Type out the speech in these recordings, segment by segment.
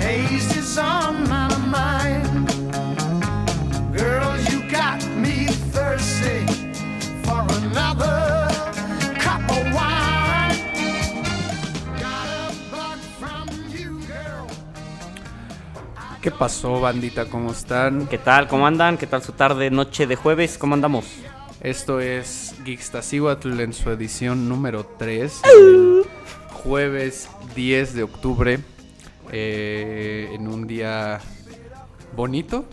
taste is on my mind. Girl, you got me thirsty for another cup of wine. Got a bug from you, girl. ¿Qué pasó, bandita? ¿Cómo están? ¿Qué tal? ¿Cómo andan? ¿Qué tal su tarde, noche de jueves? ¿Cómo andamos? Esto es Geekstasihuatl en su edición número 3. Jueves 10 de octubre. Eh, en un día bonito.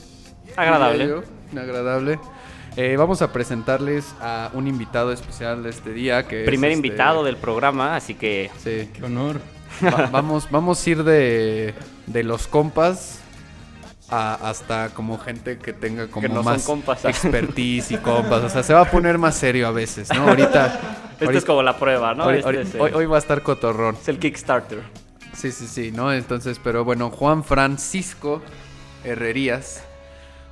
Agradable. yo, agradable. Eh, vamos a presentarles a un invitado especial de este día. Que es, Primer este, invitado del programa, así que Sí. Qué honor. Va- vamos, vamos a ir de, de los compas a- hasta como gente que tenga como Que no son más compas. expertise y compas. O sea, se va a poner más serio a veces, ¿no? Ahorita. Este ahorita- es como la prueba, ¿no? hoy, Este hoy- es, el, hoy- hoy va a estar cotorrón. es el Kickstarter. Sí, sí, sí, ¿no? Entonces, pero bueno, Juan Francisco Herrerías,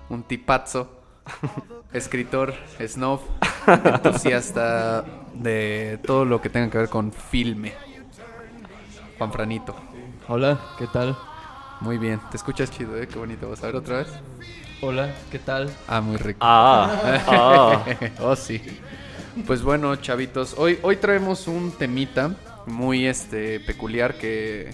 un tipazo, escritor, snob, entusiasta de todo lo que tenga que ver con filme. Juan Franito. Hola, ¿qué tal? Muy bien, te escuchas chido, ¿eh? Qué bonito. ¿Vas a ver otra vez? Hola, ¿qué tal? Ah, muy rico. Ah, ah. oh, sí. Pues bueno, chavitos, hoy, hoy traemos un temita muy este peculiar que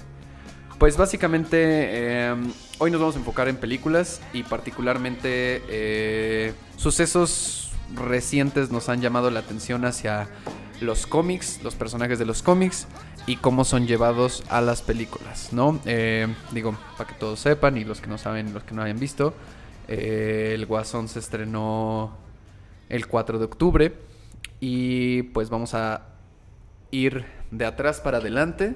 pues básicamente eh, hoy nos vamos a enfocar en películas y particularmente eh, sucesos recientes nos han llamado la atención hacia los cómics, los personajes de los cómics y cómo son llevados a las películas, ¿no? Eh, digo, para que todos sepan y los que no saben, los que no hayan visto, eh, el Guasón se estrenó el 4 de octubre y pues vamos a ir de atrás para adelante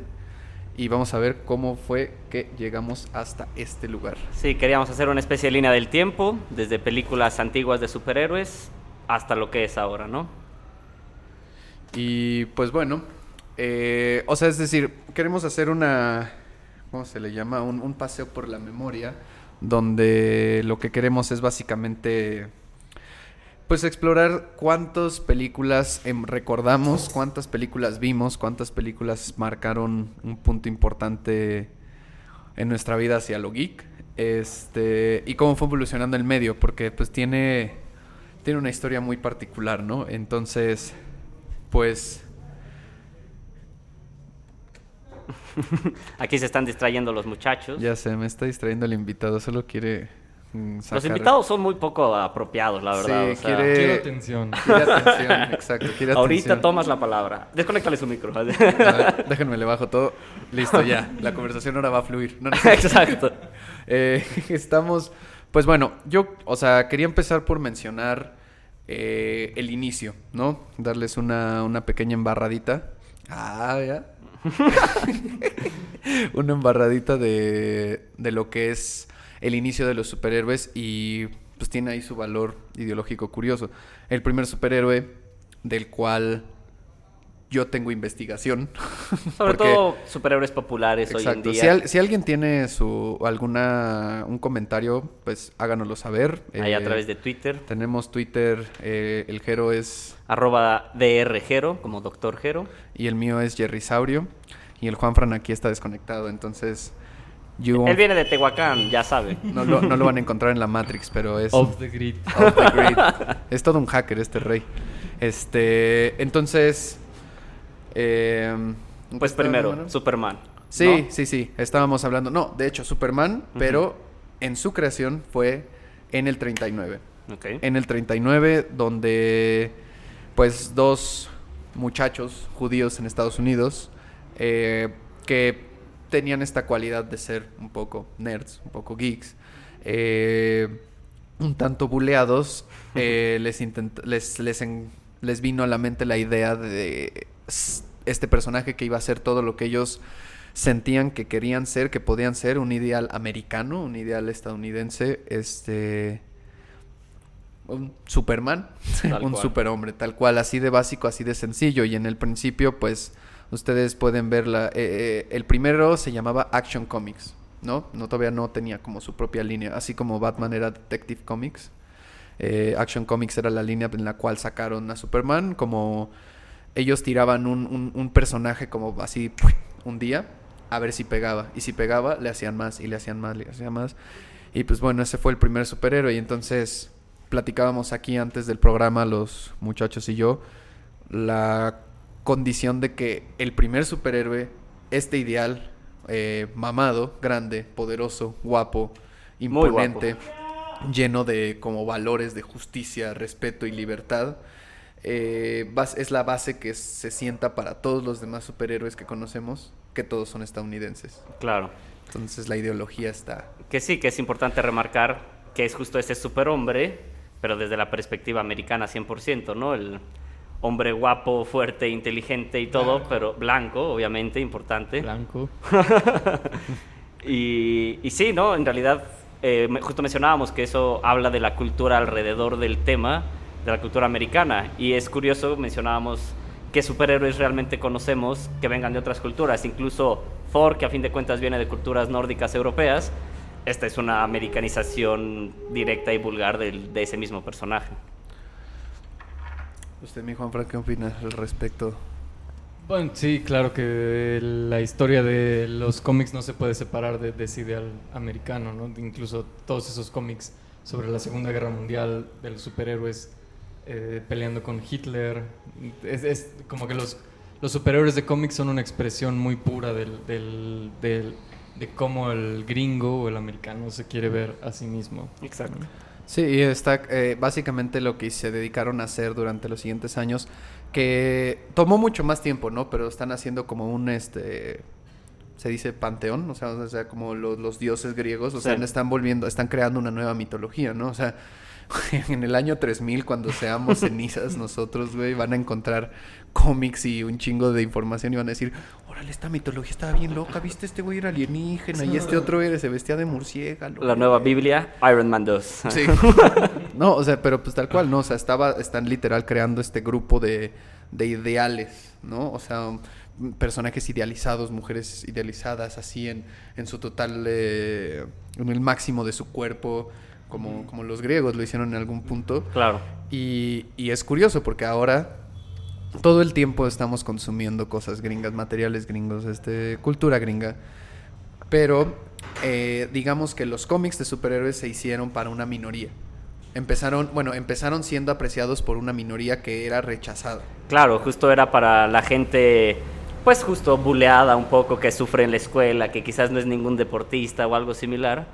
y vamos a ver cómo fue que llegamos hasta este lugar. Sí, queríamos hacer una especie de línea del tiempo, desde películas antiguas de superhéroes hasta lo que es ahora, ¿no? Y pues bueno, eh, o sea, es decir, queremos hacer una, ¿cómo se le llama? Un, un paseo por la memoria, donde lo que queremos es básicamente, pues explorar cuántas películas em, recordamos, cuántas películas vimos, cuántas películas marcaron un punto importante en nuestra vida hacia lo geek, este, y cómo fue evolucionando el medio, porque pues tiene, tiene una historia muy particular, ¿no? Entonces pues Aquí se están distrayendo los muchachos. ya se me está distrayendo el invitado, solo quiere mm, Los invitados son muy poco apropiados, la verdad. Sí, o sea, quiere- Quiero atención. quiere atención, exacto, quiere Ahorita atención. tomas la palabra. Desconéctale su micro. A ver, déjenme le bajo todo. Listo, ya. La conversación ahora va a fluir. No, no. Exacto. Eh, estamos, pues bueno, yo, o sea, quería empezar por mencionar eh, el inicio, ¿no? Darles una, una pequeña embarradita. Ah, ya. una embarradita de, de lo que es el inicio de los superhéroes y pues tiene ahí su valor ideológico curioso. El primer superhéroe del cual yo tengo investigación. Sobre porque- todo superhéroes populares hoy en Exacto. día. Si, al- si alguien tiene su alguna un comentario, pues háganoslo saber. Ahí a Eh, través de Twitter. Tenemos Twitter, eh, el Jero es Arroba DRGero, como Doctor Gero. y el mío es Jerrysaurio y el Juanfran aquí está desconectado, entonces you Él viene de Tehuacán, ya sabe. no, lo, no lo van a encontrar en la Matrix, pero es Off the grid. off the grid. es todo un hacker este rey. Este, entonces eh, ¿en qué Pues primero? Superman. Sí, ¿no? sí, sí. Estábamos hablando. No, de hecho, Superman, pero en su creación fue en el 39. Ok. En el 39, donde pues dos muchachos judíos en Estados Unidos eh, que tenían esta cualidad de ser un poco nerds, un poco geeks, eh, un tanto buleados, eh, les, les, les, en- les vino a la mente la idea de este personaje que iba a ser todo lo que ellos sentían que querían ser, que podían ser, un ideal americano, un ideal estadounidense, este... Un Superman, Tal un cual. superhombre, tal cual, así de básico, así de sencillo. Y en el principio, pues, ustedes pueden ver la... eh, eh, el primero se llamaba Action Comics, ¿no? No todavía no tenía como su propia línea, así como Batman era Detective Comics. eh, Action Comics era la línea en la cual sacaron a Superman, como ellos tiraban un, un- un personaje como así un día a ver si pegaba. Y si pegaba, le hacían más y le hacían más, le hacían más. Y pues bueno, ese fue el primer superhéroe. Y entonces platicábamos aquí antes del programa, los muchachos y yo, la condición de que el primer superhéroe, este ideal, eh, mamado, grande, poderoso, guapo, imponente, lleno de como valores de justicia, respeto y libertad, eh, es la base que se sienta para todos los demás superhéroes que conocemos, que todos son estadounidenses. Claro. Entonces la ideología está... Que sí, que es importante remarcar que es justo ese superhombre, pero desde la perspectiva americana 100%, ¿no? El hombre guapo, fuerte, inteligente y todo, pero blanco, obviamente, importante. Blanco. Y, y sí, ¿no? En realidad, eh, justo mencionábamos que eso habla de la cultura alrededor del tema, de la cultura americana. Y es curioso, mencionábamos qué superhéroes realmente conocemos que vengan de otras culturas. Incluso Thor, que a fin de cuentas viene de culturas nórdicas europeas, esta es una americanización directa y vulgar del- de ese mismo personaje. Usted, mi Juan Frank, ¿qué opina al respecto? Bueno, sí, claro que la historia de los cómics no se puede separar de, de ese ideal americano, ¿no? Incluso todos esos cómics sobre la Segunda Guerra Mundial, de los superhéroes eh, peleando con Hitler. Es, es como que los, los superhéroes de cómics son una expresión muy pura del, del- del- de cómo el gringo o el americano se quiere ver a sí mismo. Exacto. Sí, y está eh, básicamente lo que se dedicaron a hacer durante los siguientes años, que tomó mucho más tiempo, ¿no? Pero están haciendo como un, este, se dice panteón, o sea, o sea como los, los dioses griegos, o sea, están volviendo, están creando una nueva mitología, ¿no? O sea, en el año 3000, cuando seamos cenizas nosotros, güey, van a encontrar cómics y un chingo de información y van a decir, órale, esta mitología estaba bien loca, ¿viste? Este güey era alienígena y este otro era, se vestía de murciélago. La nueva güey". Biblia, Iron Man 2. Sí. no, o sea, pero pues tal cual, ¿no? O sea, estaba, están literal creando este grupo de, de ideales, ¿no? O sea, m- personajes idealizados, mujeres idealizadas, así en, en su total, eh, en el máximo de su cuerpo, como, como los griegos lo hicieron en algún punto. Claro. Y, y es curioso porque ahora todo el tiempo estamos consumiendo cosas gringas, materiales gringos, este, cultura gringa. Pero eh, digamos que los cómics de superhéroes se hicieron para una minoría. Empezaron, bueno, empezaron siendo apreciados por una minoría que era rechazada. Claro, justo era para la gente, pues justo buleada un poco, que sufre en la escuela, que quizás no es ningún deportista o algo similar,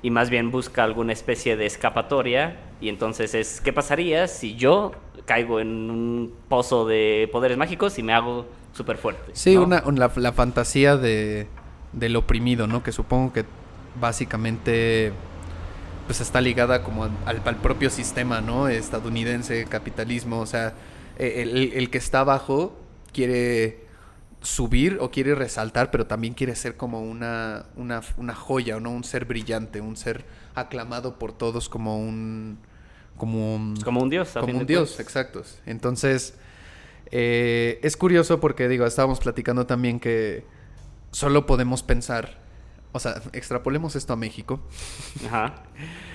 y más bien busca alguna especie de escapatoria. Y entonces es, ¿qué pasaría si yo caigo en un pozo de poderes mágicos y me hago súper fuerte? Sí, ¿no? una, un- la, la fantasía de, del oprimido, ¿no? Que supongo que básicamente pues está ligada como al, al- propio sistema, ¿no? Estadounidense, capitalismo, o sea, el, el- el que está abajo quiere subir o quiere resaltar, pero también quiere ser como una, una, una joya, ¿no? Un ser brillante, un ser aclamado por todos como un... Como un, Es como un dios. como un dios, exactos. Entonces, eh, es curioso porque, digo, estábamos platicando también que solo podemos pensar, o sea, extrapolemos esto a México Ajá.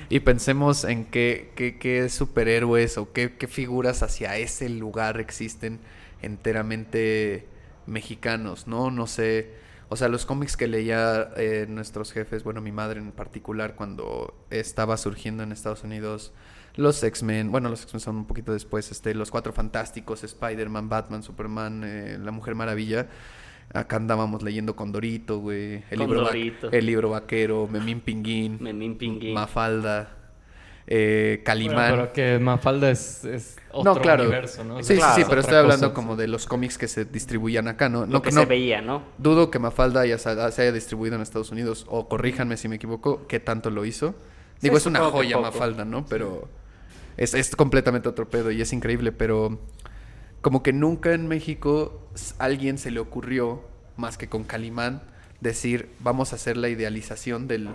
y pensemos en qué, qué, qué superhéroes o qué, qué figuras hacia ese lugar existen enteramente mexicanos, ¿no? No sé. O sea, los cómics que leía eh, nuestros jefes, bueno, mi madre en particular, cuando estaba surgiendo en Estados Unidos, los X-Men, bueno, los X-Men son un poquito después, este, los Cuatro Fantásticos, Spider-Man, Batman, Superman, eh, La Mujer Maravilla. Acá andábamos leyendo Condorito, güey. El, libro va- Condorito. el libro vaquero, Memín Pinguín. Memín Pinguín. Mafalda, eh, Calimán. Bueno, pero que Mafalda es, es otro no, claro. universo, ¿no? O Sí, sea, sí, Claro. sí, pero estoy hablando cosa. como de los cómics que se distribuían acá, ¿no? Lo no que no- se veía, ¿no? Dudo que Mafalda ya se, haya distribuido en Estados Unidos, o corríjanme si me equivoco, qué tanto lo hizo. Digo, es una joya. Mafalda, ¿no? Pero es, es completamente otro pedo y es increíble, pero como que nunca en México s- alguien se le ocurrió, más que con Calimán, decir, vamos a hacer la idealización del,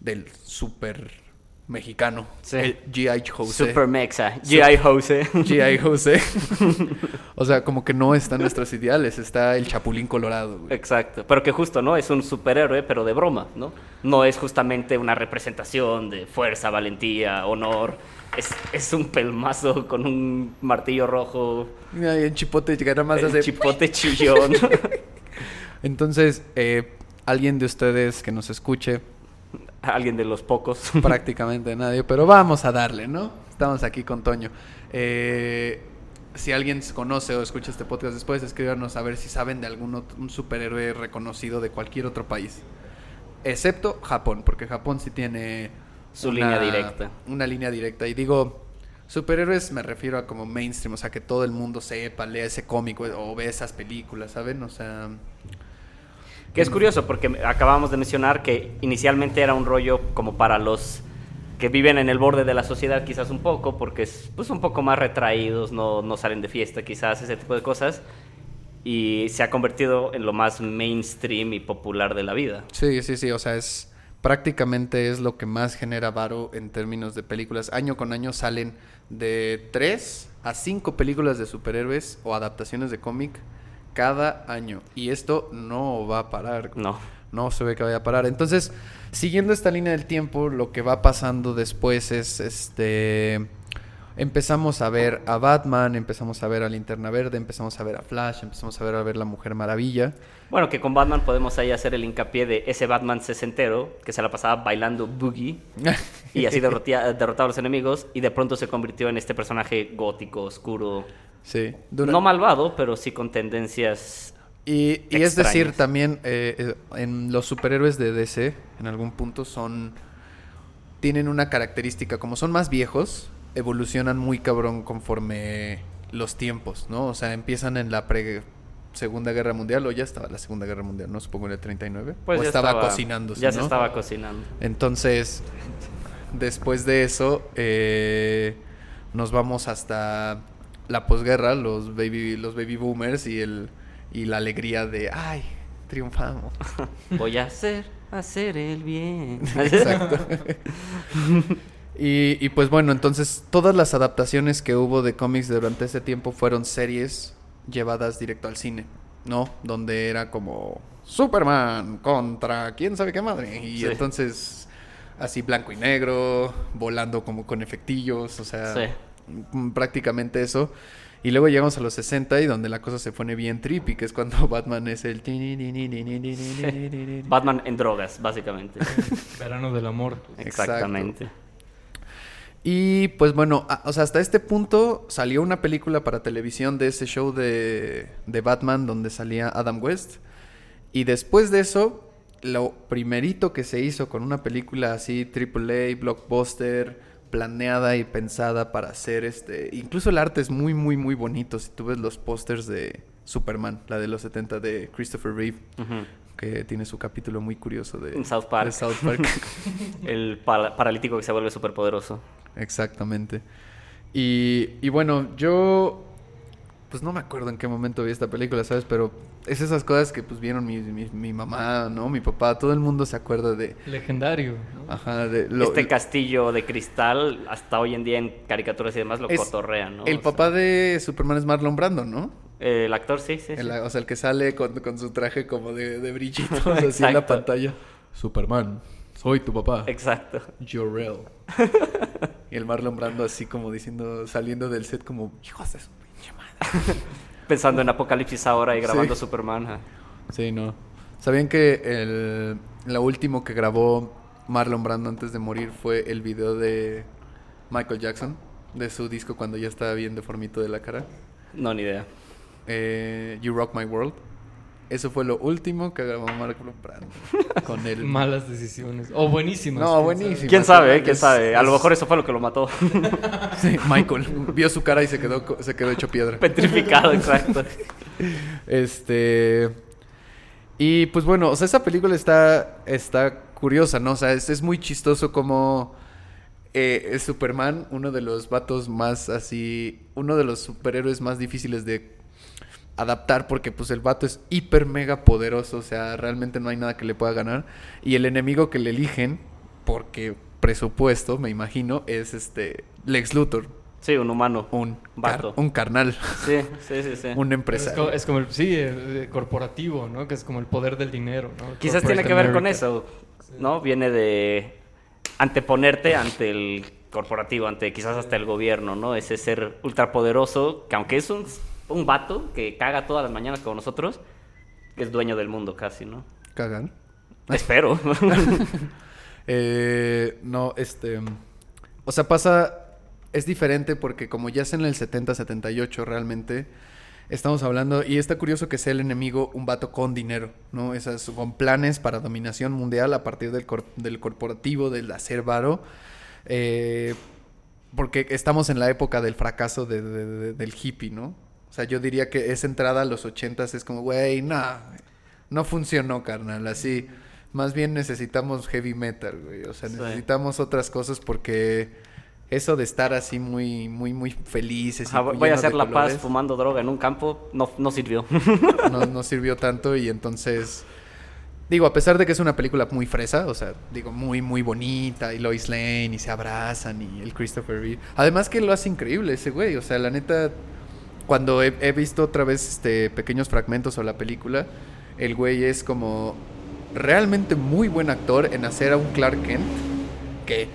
del super mexicano. Sí. el G.I. Jose. Super Mexa, G.I. Jose. G.I. Jose. o sea, como que no están nuestros ideales, está el Chapulín Colorado. güey. Exacto, pero que justo, ¿no? Es un superhéroe, pero de broma, ¿no? No es justamente una representación de fuerza, valentía, honor. Es, es un pelmazo con un martillo rojo, Mira, y en Chipote llegará más el chipote chillón. Entonces, eh, alguien de ustedes que nos escuche, Alguien de los pocos. prácticamente nadie, pero vamos a darle, ¿no? Estamos aquí con Toño. Eh, si alguien conoce o escucha este podcast después, escríbanos a ver si saben de algún otro- un superhéroe reconocido de cualquier otro país. Excepto Japón, porque Japón sí tiene Su línea directa. Una línea directa. Y digo, superhéroes me refiero a como mainstream, o sea, que todo el mundo sepa, lea ese cómic o, o ve esas películas, ¿saben? O sea, Que es curioso porque acabamos de mencionar que inicialmente era un rollo como para los que viven en el borde de la sociedad quizás un poco, porque es pues un poco más retraídos, no, no salen de fiesta quizás, ese tipo de cosas, y se ha convertido en lo más mainstream y popular de la vida. Sí, sí, sí, o sea, es prácticamente es lo que más genera varo en términos de películas. Año con año salen de 3 a 5 películas de superhéroes o adaptaciones de cómic cada año. Y esto no va a parar. No. No se ve que vaya a parar. Entonces, siguiendo esta línea del tiempo, lo que va pasando después es este empezamos a ver a Batman, empezamos a ver a Linterna Verde, empezamos a ver a Flash, empezamos a ver a ver la Mujer Maravilla. Bueno, que con Batman podemos ahí hacer el hincapié de ese Batman sesentero que se la pasaba bailando boogie y así derrotea- derrotaba a los enemigos y de pronto se convirtió en este personaje gótico, oscuro, Sí. no malvado, pero sí con tendencias Y, y es decir, también eh, eh, en los superhéroes de DC, en algún punto, son. Tienen una característica, como son más viejos, evolucionan muy cabrón conforme los tiempos, ¿no? O sea, empiezan en la pre Segunda Guerra Mundial, o ya estaba la Segunda Guerra Mundial, ¿no? Supongo en el 39. Pues o ya estaba, cocinándose, Ya se ¿no? estaba cocinando. Entonces, después de eso, eh, nos vamos hasta la posguerra, los baby, los baby boomers y el y la alegría de ay, triunfamos. Voy a hacer, hacer el bien. Exacto. y, y pues bueno, entonces todas las adaptaciones que hubo de cómics durante ese tiempo fueron series llevadas directo al cine, ¿no? Donde era como Superman contra quién sabe qué madre. Y Sí. entonces así blanco y negro, volando como con efectillos, o sea, Sí. Mm, prácticamente eso. Y luego llegamos a los 60 y donde la cosa se pone bien trippy, que es cuando Batman es el... Batman en drogas, básicamente. Verano del amor. Exacto. Exactamente. Y pues bueno, a- o sea, hasta este punto salió una película para televisión de ese show de, de Batman donde salía Adam West. Y después de eso, lo primerito que se hizo con una película así, AAA, blockbuster, planeada y pensada para hacer este... Incluso el arte es muy, muy, muy bonito. Si tú ves los pósters de Superman, la de los 70 de Christopher Reeve, que tiene su capítulo muy curioso de, South Park. de South Park. El pa- paralítico que se vuelve superpoderoso. Exactamente. Y, y bueno, yo pues no me acuerdo en qué momento vi esta película, ¿sabes? Pero es esas cosas que pues vieron mi, mi, mi mamá, ¿no? Mi papá, todo el mundo se acuerda de... Legendario. ¿no? Ajá, de... lo- este castillo de cristal, hasta hoy en día en caricaturas y demás lo es- cotorrean, ¿no? El O sea, papá de Superman es Marlon Brando, ¿no? el actor, sí, sí. o sea, el que sale con, con su traje como de, de brillitos así en la pantalla. Superman, soy tu papá. Exacto. Jorel. y el Marlon Brando así como diciendo, saliendo del set como, hijos de su. Pensando en Apocalipsis ahora y grabando Sí. Superman. Sí, no. ¿Sabían que el, lo último que grabó Marlon Brando antes de morir fue el video de Michael Jackson? De su disco cuando ya estaba bien deformito de la cara. No, ni idea. Eh, you Rock My World. Eso fue lo último que grabó Marlon Brando. Con el... Malas decisiones. O buenísimas. No, quién buenísimas. ¿Quién sabe? eh? ¿Quién Es- sabe? A lo mejor eso fue lo que lo mató. Sí, Michael vio su cara y se quedó, se quedó hecho piedra. Petrificado, exacto. Este. Y pues bueno, o sea, esa película está, está curiosa, ¿no? O sea, es, es muy chistoso como eh, es Superman, uno de los vatos más así, uno de los superhéroes más difíciles de adaptar porque pues el vato es hiper mega poderoso, o sea, realmente no hay nada que le pueda ganar. Y el enemigo que le eligen, porque presupuesto, me imagino, es este Lex Luthor, Sí, un humano. un, Vato. car- un carnal, Sí, sí, sí, sí. un Es empresario. como, es como el, sí, corporativo, ¿no? Que es como el poder del dinero, ¿no? Quizás tiene que ver con eso, ¿no? Viene de anteponerte ante el corporativo, ante quizás hasta el gobierno, ¿no? Ese ser ultrapoderoso, que aunque es un, un vato que caga todas las mañanas como nosotros, es dueño del mundo casi, ¿no? Cagan. Espero. Eh, no, este. O sea, pasa. Es diferente porque, como ya es en el 70-78, realmente. Estamos hablando. Y está curioso que sea el enemigo un vato con dinero, ¿no? Esas, con planes para dominación mundial a partir del, cor- del corporativo, del hacer varo. Eh, porque estamos en la época del fracaso de- de- de- del hippie, ¿no? O sea, yo diría que esa entrada a los 80 es como, güey, nah, no funcionó, carnal, así. Más bien necesitamos heavy metal, güey. O sea, Sí. necesitamos otras cosas porque eso de estar así muy, muy, muy felices. y voy a hacer la paz fumando droga en un campo, no, no sirvió. no, no sirvió tanto y entonces... Digo, a pesar de que es una película muy fresa, o sea, digo, muy, muy bonita, y Lois Lane, y se abrazan, y el Christopher Reeve. Además que lo hace increíble ese güey, o sea, la neta, cuando he, he visto otra vez este, pequeños fragmentos o la película, el güey es como realmente muy buen actor en hacer a un Clark Kent que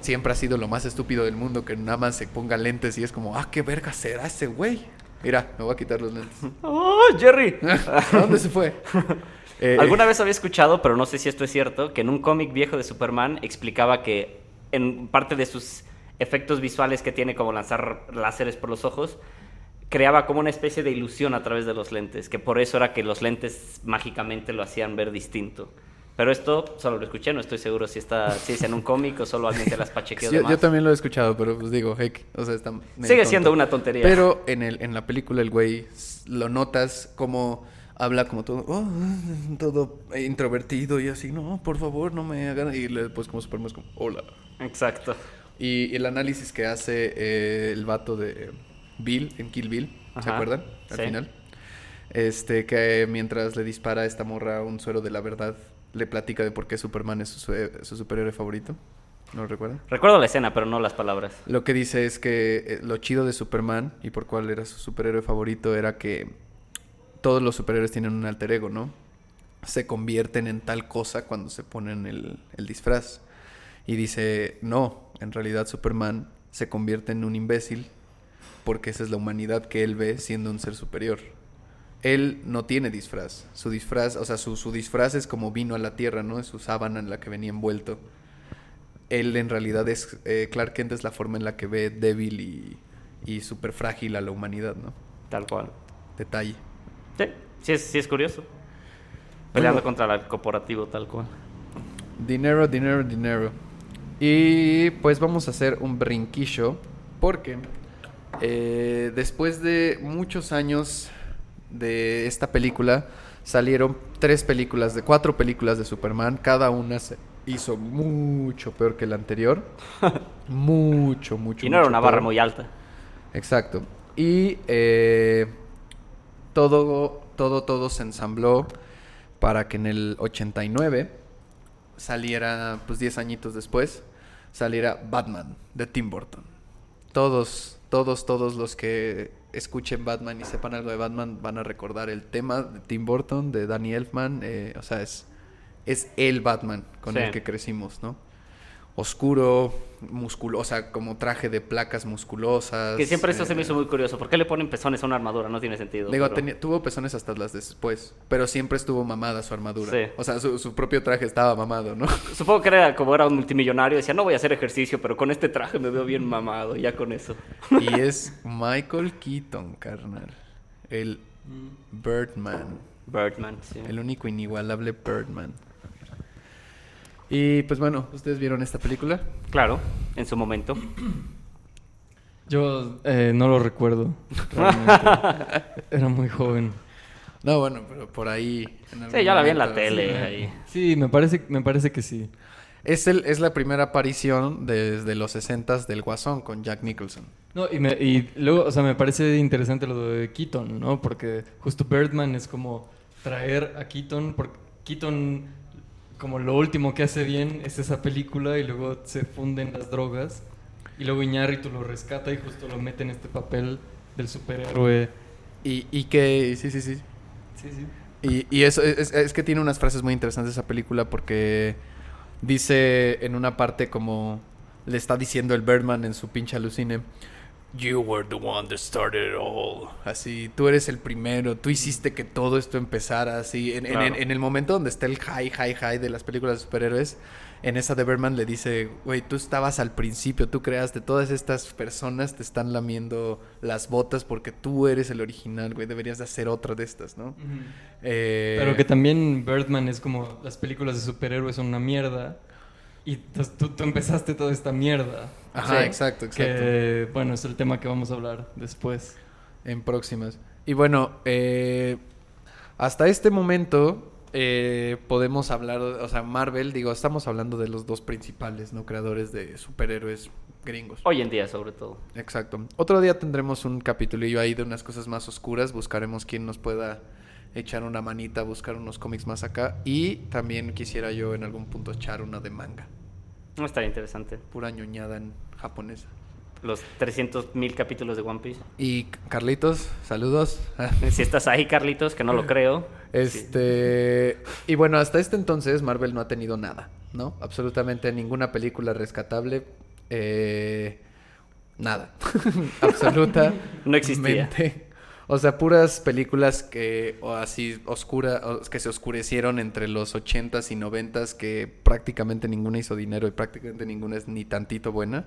siempre ha sido lo más estúpido del mundo, que nada más se ponga lentes y es como, ah, qué verga será ese güey. Mira, me voy a quitar los lentes. ¡Oh, Jerry! ¿A dónde se fue? Eh, Alguna vez había escuchado, pero no sé si esto es cierto, que en un cómic viejo de Superman explicaba que en parte de sus efectos visuales que tiene, como lanzar láseres por los ojos, creaba como una especie de ilusión a través de los lentes, que por eso era que los lentes mágicamente lo hacían ver distinto. Pero esto solo lo escuché, no estoy seguro si está si es en un cómic o solo alguien se las pachequeó de yo, yo también lo he escuchado, pero pues digo, heck, o sea, está Sigue siendo una tontería. Pero en, el, en la película el güey lo notas como habla como todo, oh, todo introvertido y así, no, por favor, no me hagan. Y le- pues como Superman es como, hola. Exacto. Y el análisis que hace eh, el vato de Bill en Kill Bill, ¿se acuerdan? Al sí. final. Este, que mientras le dispara a esta morra un suero de la verdad, le platica de por qué Superman es su, superhéroe favorito. ¿No lo recuerdan? Recuerdo la escena, pero no las palabras. Lo que dice es que eh, lo chido de Superman y por cuál era su superhéroe favorito era que todos los superhéroes tienen un alter ego, ¿no? Se convierten en tal cosa cuando se ponen el, el disfraz. Y dice, no, en realidad Superman se convierte en un imbécil porque esa es la humanidad que él ve siendo un ser superior. Él no tiene disfraz. Su disfraz, o sea, su, su disfraz es como vino a la tierra, ¿no? Es su sábana en la que venía envuelto él en realidad es eh, Clark Kent es la forma en la que ve débil y, y súper frágil a la humanidad, ¿no? Tal cual. Detalle. Sí, sí es, sí es curioso. Peleando Bueno. contra el corporativo, tal cual. Dinero, dinero, dinero. Y pues vamos a hacer un brinquillo porque eh, después de muchos años de esta película salieron tres películas, de cuatro películas de Superman, cada una se hizo mucho peor que la anterior. mucho, mucho. Y no era una barra muy alta. Exacto. Y eh, todo, todo, todo se ensambló para que en el 89 saliera, pues 10 añitos después, saliera Batman de Tim Burton. Todos, todos, todos los que escuchen Batman y sepan algo de Batman van a recordar el tema de Tim Burton, de Danny Elfman. eh, o sea, es, es el Batman con Sí. el que crecimos, ¿no? Oscuro, musculoso, o sea, como traje de placas musculosas. Que siempre eso se me eh, hizo muy curioso. ¿Por qué le ponen pezones a una armadura? No tiene sentido. Digo, pero- tenía- tuvo pezones hasta las después, pero siempre estuvo mamada su armadura. Sí. O sea, su, su propio traje estaba mamado, ¿no? Supongo que era como era un multimillonario. Decía, no voy a hacer ejercicio, pero con este traje me veo bien mamado. Ya con eso. y es Michael Keaton, carnal. El Birdman. Birdman, sí. El único inigualable Birdman. Y pues bueno, ¿ustedes vieron esta película? Claro, en su momento. Yo eh, no lo recuerdo. Era muy joven. No, bueno, pero por ahí. en algún Sí, ya la vi en la tele. sí. ahí. Sí, me parece, me parece que sí. Es, el, es la primera aparición desde los 60 del Guasón con Jack Nicholson. No, y, me- y luego, o sea, me parece interesante lo de Keaton, ¿no? Porque justo Birdman es como traer a Keaton, porque Keaton, como lo último que hace bien es esa película y luego se funden las drogas. Y luego Iñárritu lo rescata y justo lo mete en este papel del superhéroe. Y, y que. Sí, sí, sí. Sí, sí. Y, y eso es, es que tiene unas frases muy interesantes esa película porque dice en una parte como le está diciendo el Birdman en su pinche alucine. You were the one that started it all. Así, tú eres el primero, tú hiciste que todo esto empezara así. En, en- Claro. en- en el momento donde está el high, high, high de las películas de superhéroes, en esa de Birdman le dice, güey, tú estabas al principio, tú creaste, todas estas personas te están lamiendo las botas porque tú eres el original, güey, deberías de hacer otra de estas, ¿no? Eh, Pero que también Birdman es como las películas de superhéroes son una mierda. Y entonces tú, tú empezaste toda esta mierda. Ajá, Sí. exacto, exacto. Que, bueno, es el tema que vamos a hablar después. En próximas. Y bueno, eh, hasta este momento eh, podemos hablar, o sea, Marvel, digo, estamos hablando de los dos principales, ¿no? Creadores de superhéroes gringos. Hoy en día, sobre todo. Exacto. Otro día tendremos un capitulillo ahí de unas cosas más oscuras. Buscaremos quién nos pueda echar una manita, buscar unos cómics más acá. Y también quisiera yo en algún punto echar una de manga. No estaría interesante. Pura ñoñada en japonesa. Los 300.000 capítulos de One Piece. Y Carlitos, saludos. Si estás ahí, Carlitos, que no lo creo. Sí. Este. Y bueno, hasta este entonces Marvel no ha tenido nada, ¿no? Absolutamente ninguna película rescatable. eh, nada. Absoluta. No existía. O sea, puras películas que, o así, oscura, o- que se oscurecieron entre los 80s y 90s, que prácticamente ninguna hizo dinero y prácticamente ninguna es ni tantito buena.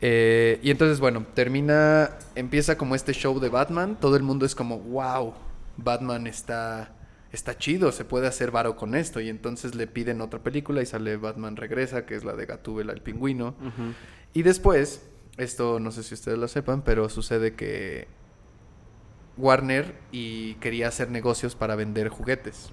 Eh, y entonces, bueno, termina, empieza como este show de Batman. Todo el mundo es como, wow, Batman está, está chido, se puede hacer varo con esto. Y entonces le piden otra película y sale Batman Regresa, que es la de Gatúbela, el pingüino. Ujú. Y después, esto no sé si ustedes lo sepan, pero sucede que Warner y quería hacer negocios para vender juguetes.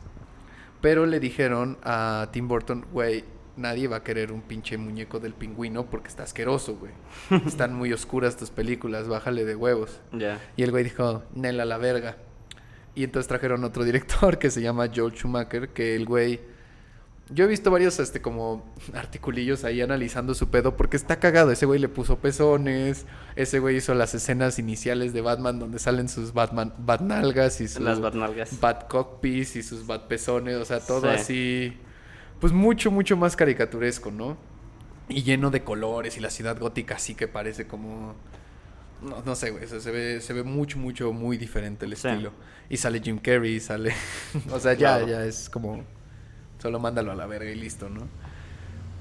Pero le dijeron a Tim Burton, güey, nadie va a querer un pinche muñeco del pingüino porque está asqueroso, güey. Están muy oscuras tus películas, bájale de huevos. Y el güey dijo, Nela la verga. Y entonces trajeron otro director que se llama Joel Schumacher, que el güey... Yo he visto varios este como articulillos ahí analizando su pedo porque está cagado. Ese güey le puso pezones, ese güey hizo las escenas iniciales de Batman donde salen sus Batman Batnalgas y sus Las Batnalgas. Bat cockpits y sus Bat pezones, o sea, todo Sí. así pues mucho mucho más caricaturesco, ¿no? Y lleno de colores y la ciudad gótica así que parece como no, no sé, güey, o sea, se ve, se ve mucho, mucho, muy diferente el Sí. estilo. Y sale Jim Carrey, sale... o sea, ya, Claro. ya es como... Solo mándalo a la verga y listo, ¿no?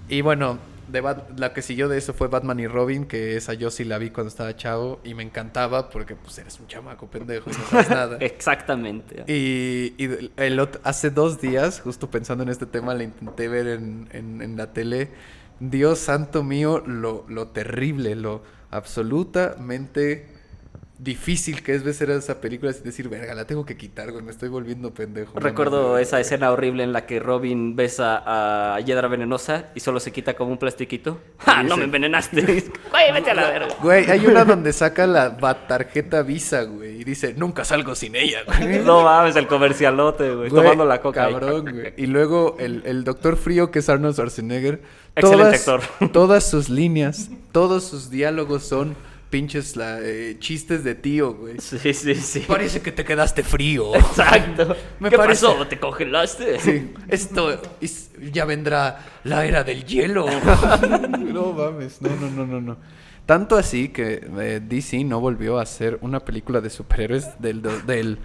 Y bueno, de Bat- la que siguió de eso fue Batman y Robin, que esa yo sí la vi cuando estaba chavo y me encantaba porque pues eres un chamaco pendejo y no sabes nada. Exactamente. Y, y el- hace dos días, justo pensando en este tema, la intenté ver en, en- en la tele. Dios santo mío, lo, lo terrible, lo absolutamente difícil que es ver esa película y decir, verga, la tengo que quitar, güey, me estoy volviendo pendejo. Recuerdo No, esa escena horrible en la que Robin besa a Hiedra Venenosa y solo se quita como un plastiquito. ¡Ja! ¡No me envenenaste! ¡Güey, vete a la verga! Güey, hay una donde saca la tarjeta Visa, güey, y dice, nunca salgo sin ella, güey. No mames, el comercialote, güey. Güey, Tomando la coca. ahí. Cabrón, güey. Y luego el, el Doctor Frío, que es Arnold Schwarzenegger. Excelente todas, actor. Todas sus líneas, todos sus diálogos son pinches la- eh, chistes de tío, güey. Sí, sí, sí. Parece que te quedaste frío. Exacto. Me ¿Qué parece- pasó? ¿Te congelaste? Sí, esto es- ya vendrá la era del hielo. no mames, no, no, no, no, no. Tanto así que eh, DC no volvió a hacer una película de superhéroes del, del...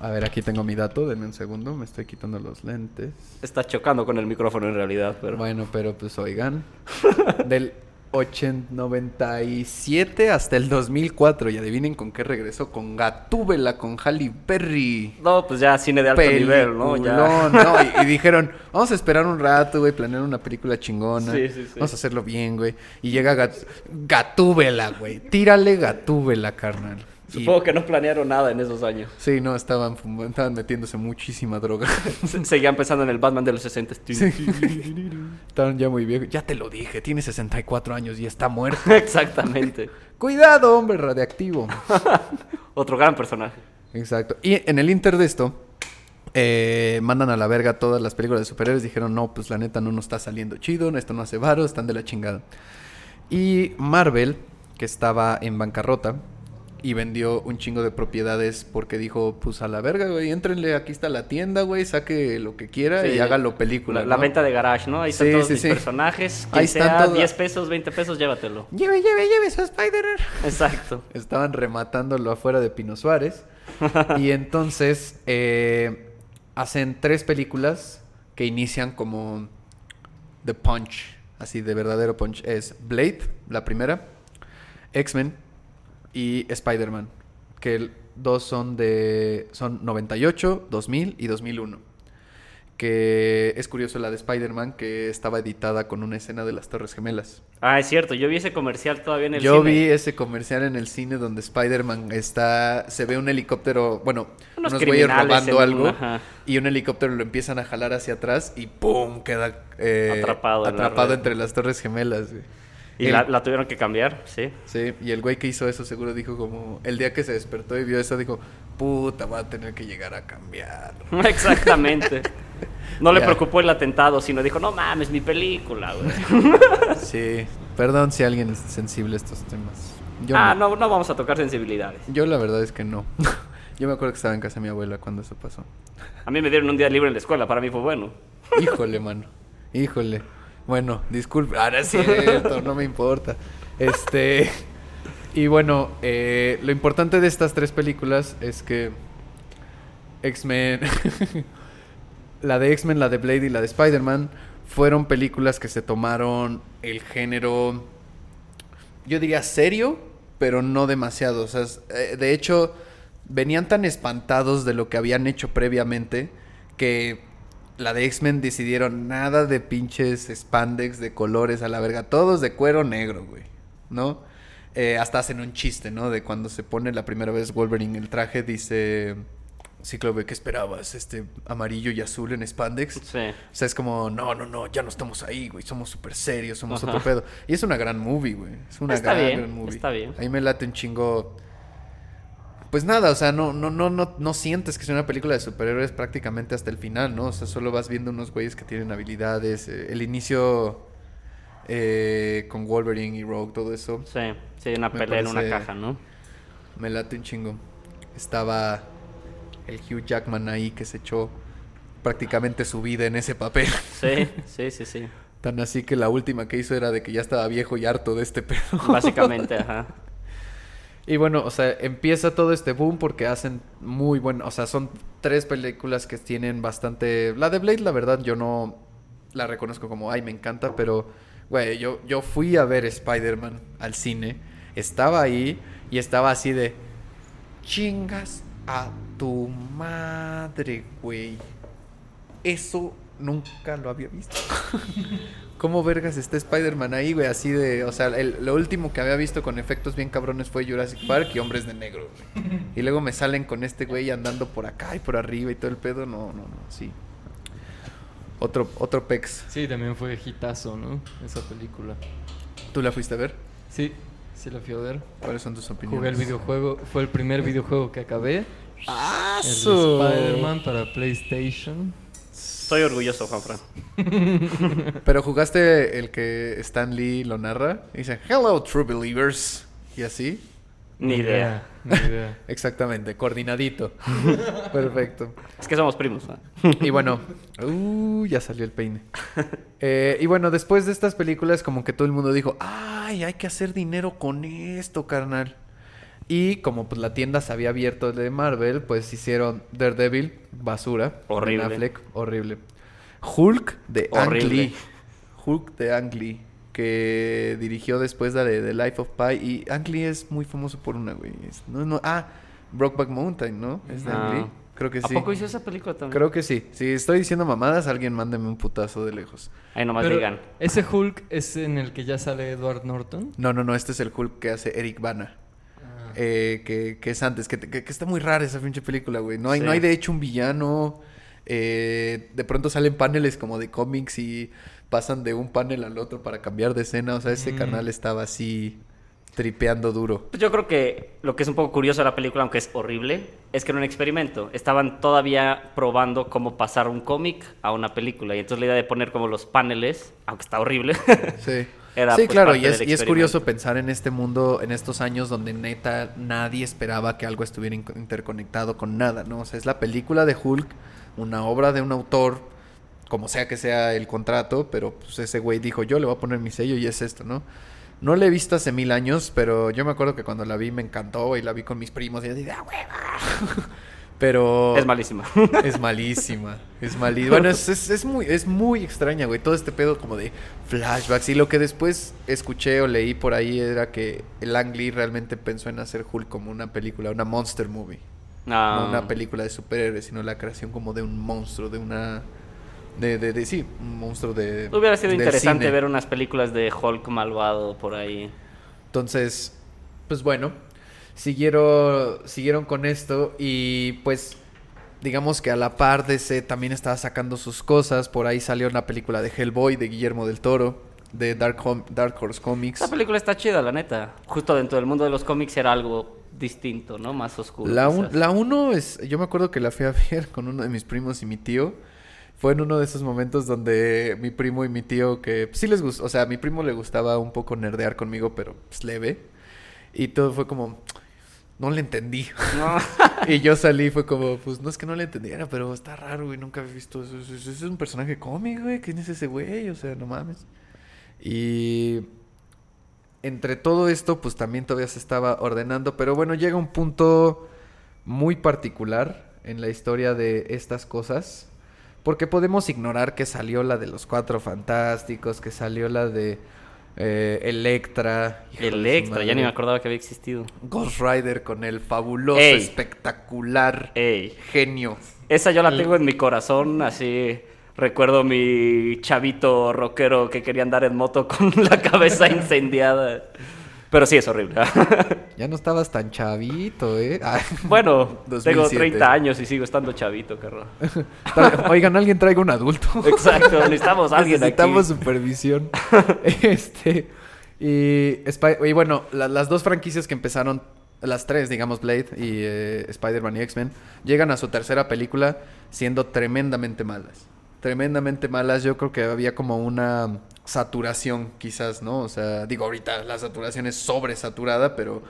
A ver, aquí tengo mi dato, denme un segundo, me estoy quitando los lentes. Está chocando con el micrófono en realidad, pero... Bueno, pero pues oigan, del 80, 97 hasta el 2004, y adivinen con qué regresó, con Gatúbela, con Halle Berry. No, pues ya cine de alto nivel, ¿no? Ya. No, y, y dijeron, vamos a esperar un rato, güey, planear una película chingona. Sí, sí, sí. Vamos a hacerlo bien, güey. Y llega Gat Gatúbela, güey. Tírale Gatúbela, carnal. Supongo que no planearon nada en esos años. Sí, no, estaban, estaban metiéndose muchísima droga. Se- Seguían pensando en el Batman de los 60. estaban ya muy viejos. Ya te lo dije, tiene 64 años y está muerto. Exactamente. Cuidado, hombre radiactivo. Otro gran personaje. Exacto. Y en el inter de esto, eh, mandan a la verga todas las películas de superhéroes. Dijeron, no, pues la neta no nos está saliendo chido, esto no hace varo, están de la chingada. Y Marvel, que estaba en bancarrota y vendió un chingo de propiedades porque dijo, pues a la verga, güey, éntrenle, aquí está la tienda, güey, saque lo que quiera y Sí. hágalo película. La, la ¿no? venta de garage, ¿no? Ahí están Sí, todos sí, mis personajes. Ahí sea todos. 10 pesos, 20 pesos, llévatelo. Lleve, lleve, lleve su Spider. Exacto. Estaban rematándolo afuera de Pino Suárez. y entonces eh, hacen tres películas que inician como The Punch, así de verdadero punch. Es Blade, la primera, X-Men y Spider-Man. Que dos son de. son 98, 2000 y 2001. Que es curioso la de Spider-Man que estaba editada con una escena de las Torres Gemelas. Ah, es cierto. Yo vi ese comercial todavía en el Yo cine. vi ese comercial en el cine donde Spider-Man está, se ve un helicóptero, bueno, Unos unos, güeyes robando un- algo y un helicóptero lo empiezan a jalar hacia atrás y ¡pum! queda eh, Atrapado la entre las torres gemelas. güey. Y El- la, la tuvieron que cambiar, sí. Sí, y el güey que hizo eso seguro dijo como, el día que se despertó y vio eso dijo, puta, voy a tener que llegar a cambiar. Exactamente. No le Ya. preocupó el atentado, sino dijo, no mames, mi película, güey. Sí, perdón si alguien es sensible a estos temas. Yo ah, no. no, no vamos a tocar sensibilidades. Yo la verdad es que no. Yo me acuerdo que estaba en casa de mi abuela cuando eso pasó. A mí me dieron un día libre en la escuela, para mí fue bueno. Híjole, mano. Híjole. Bueno, disculpe. Ahora sí, no me importa. Este. Y bueno, eh, lo importante de estas tres películas es que X-Men, la de X-Men, la de Blade y la de Spider-Man, fueron películas que se tomaron el género, yo diría serio, pero no demasiado. O sea, eh, de hecho, venían tan espantados de lo que habían hecho previamente que la de X-Men decidieron nada de pinches spandex de colores a la verga, todos de cuero negro, güey, ¿no? Eh, hasta hacen un chiste, ¿no? De cuando se pone la primera vez Wolverine el traje, dice... Cíclope, ¿qué esperabas? Este amarillo y azul en spandex. Sí. O sea, es como, no, no, no, ya no estamos ahí, güey. Somos súper serios, somos Ajá. otro pedo. Y es una gran movie, güey. Es una Está gran, bien, gran movie. está bien. Ahí me late un chingo. Pues nada, o sea, no, no, no, no, no sientes que es una película de superhéroes prácticamente hasta el final, ¿no? O sea, solo vas viendo unos güeyes que tienen habilidades. eh, el inicio eh, con Wolverine y Rogue, todo eso. Sí, sí, una pelea en una caja, ¿no? Me late un chingo. Estaba el Hugh Jackman ahí que se echó prácticamente su vida en ese papel. Sí, sí, sí, sí. Tan así que la última que hizo era de que ya estaba viejo y harto de este pedo. Básicamente, ajá. Y bueno, o sea, empieza todo este boom porque hacen muy bueno, o sea, son tres películas que tienen bastante... La de Blade, la verdad, yo no la reconozco como, ay, me encanta, pero, güey, yo, yo fui a ver Spider-Man al cine, estaba ahí y estaba así de, chingas a tu madre, güey. Eso nunca lo había visto. ¿Cómo vergas está Spider-Man ahí, güey? Así de, o sea, el- lo último que había visto con efectos bien cabrones fue Jurassic Park y Hombres de Negro, güey. Y luego me salen con este güey andando por acá y por arriba y todo el pedo. No, no, no, sí. Otro, otro pex. Sí, también fue hitazo, ¿no? Esa película. ¿Tú la fuiste a ver? Sí, sí la fui a ver. ¿Cuáles son tus opiniones? Jugué el videojuego, fue el primer videojuego que acabé. ¡Ah, El! Spider-Man para PlayStation. Estoy orgulloso, Juanfran. Pero jugaste el que Stan Lee lo narra. Y dice, hello, true believers. Y así. Ni idea. Ni idea. Exactamente, coordinadito. Perfecto. Es que somos primos. ¿no? Y bueno, uh, ya salió el peine. Eh, y bueno, después de estas películas, como que todo el mundo dijo, ay, hay que hacer dinero con esto, carnal. Y como pues la tienda se había abierto de Marvel, pues hicieron Daredevil, basura. Ben Horrible. Affleck, horrible. Hulk de Ang Horrible. Lee. Hulk de Ang Lee, que dirigió después la de The Life of Pi. Y Ang Lee es muy famoso por una, güey. Es- no, no, ah, Brokeback Mountain, ¿no? Es de Ang Ah. Lee. Creo que ¿A sí. poco hizo esa película también? Creo que sí. Si estoy diciendo mamadas, alguien mándeme un putazo de lejos. Ahí nomás Pero, digan. ¿Ese Hulk es en el que ya sale Edward Norton? No, no, no, este es el Hulk que hace Eric Bana. Eh, que, que es antes, que, que- que está muy rara esa pinche película, güey. No hay, Sí. no hay de hecho un villano. eh, de pronto salen paneles como de cómics y pasan de un panel al otro para cambiar de escena. O sea, ese Mm. canal estaba así tripeando duro. Pues yo creo que lo que es un poco curioso de la película, aunque es horrible, es que era un experimento. Estaban todavía probando cómo pasar un cómic a una película. Y entonces la idea de poner como los paneles, aunque está horrible, Sí. Era, sí, pues, claro, y es, y es curioso pensar en este mundo, en estos años donde neta nadie esperaba que algo estuviera in- interconectado con nada, ¿no? O sea, es la película de Hulk, una obra de un autor, como sea que sea el contrato, pero pues ese güey dijo, yo le voy a poner mi sello y es esto, ¿no? No la he visto hace mil años, pero yo me acuerdo que cuando la vi me encantó y la vi con mis primos y yo dije, ¡ah, hueva! Pero... es malísima. Es malísima, es malísima. Bueno, es, es, es muy, es muy extraña, güey. Todo este pedo como de flashbacks. Y lo que después escuché o leí por ahí era que el Ang Lee realmente pensó en hacer Hulk como una película, una monster movie. Ah, No una película de superhéroes, sino la creación como de un monstruo, de una... De, de, de- sí, un monstruo de... Hubiera sido interesante cine. ver unas películas de Hulk malvado por ahí. Entonces, pues bueno, siguieron, siguieron con esto y pues digamos que a la par de ese también estaba sacando sus cosas. Por ahí salió la película de Hellboy de Guillermo del Toro, de Dark, Dark Horse Comics. Esta película está chida, la neta. Justo dentro del mundo de los cómics era algo distinto, ¿no? Más oscuro. La, un- la uno es, yo me acuerdo que la fui a ver con uno de mis primos y mi tío. Fue en uno de esos momentos donde mi primo y mi tío, que sí les gustó, o sea, a mi primo le gustaba un poco nerdear conmigo, pero pues leve. Y todo fue como, no le entendí. No. y yo salí y fue como, pues no es que no le entendiera, pero está raro, güey, nunca había visto eso. Eso es un personaje cómic, güey, ¿quién es ese güey? O sea, no mames. Y entre todo esto, pues también todavía se estaba ordenando, pero bueno, llega un punto muy particular en la historia de estas cosas, porque podemos ignorar que salió la de los Cuatro Fantásticos, que salió la de eh, Electra. Electra, ya ni me acordaba que había existido. Ghost Rider con el fabuloso, Ey. espectacular Ey, genio. esa yo la tengo en mi corazón, así recuerdo mi chavito rockero que quería andar en moto con la cabeza incendiada. Pero sí es horrible. Ya no estabas tan chavito, ¿eh? Bueno, tengo 2007. 30 años y sigo estando chavito, carro. Oigan, alguien traiga un adulto. Exacto, necesitamos a alguien Necesitamos aquí. supervisión. este. Y, y bueno, la- las dos franquicias que empezaron, las tres, digamos, Blade y eh, Spider-Man y X-Men, llegan a su tercera película siendo tremendamente malas. Tremendamente malas. Yo creo que había como una saturación, quizás, ¿no? O sea, digo, ahorita la saturación es sobresaturada, pero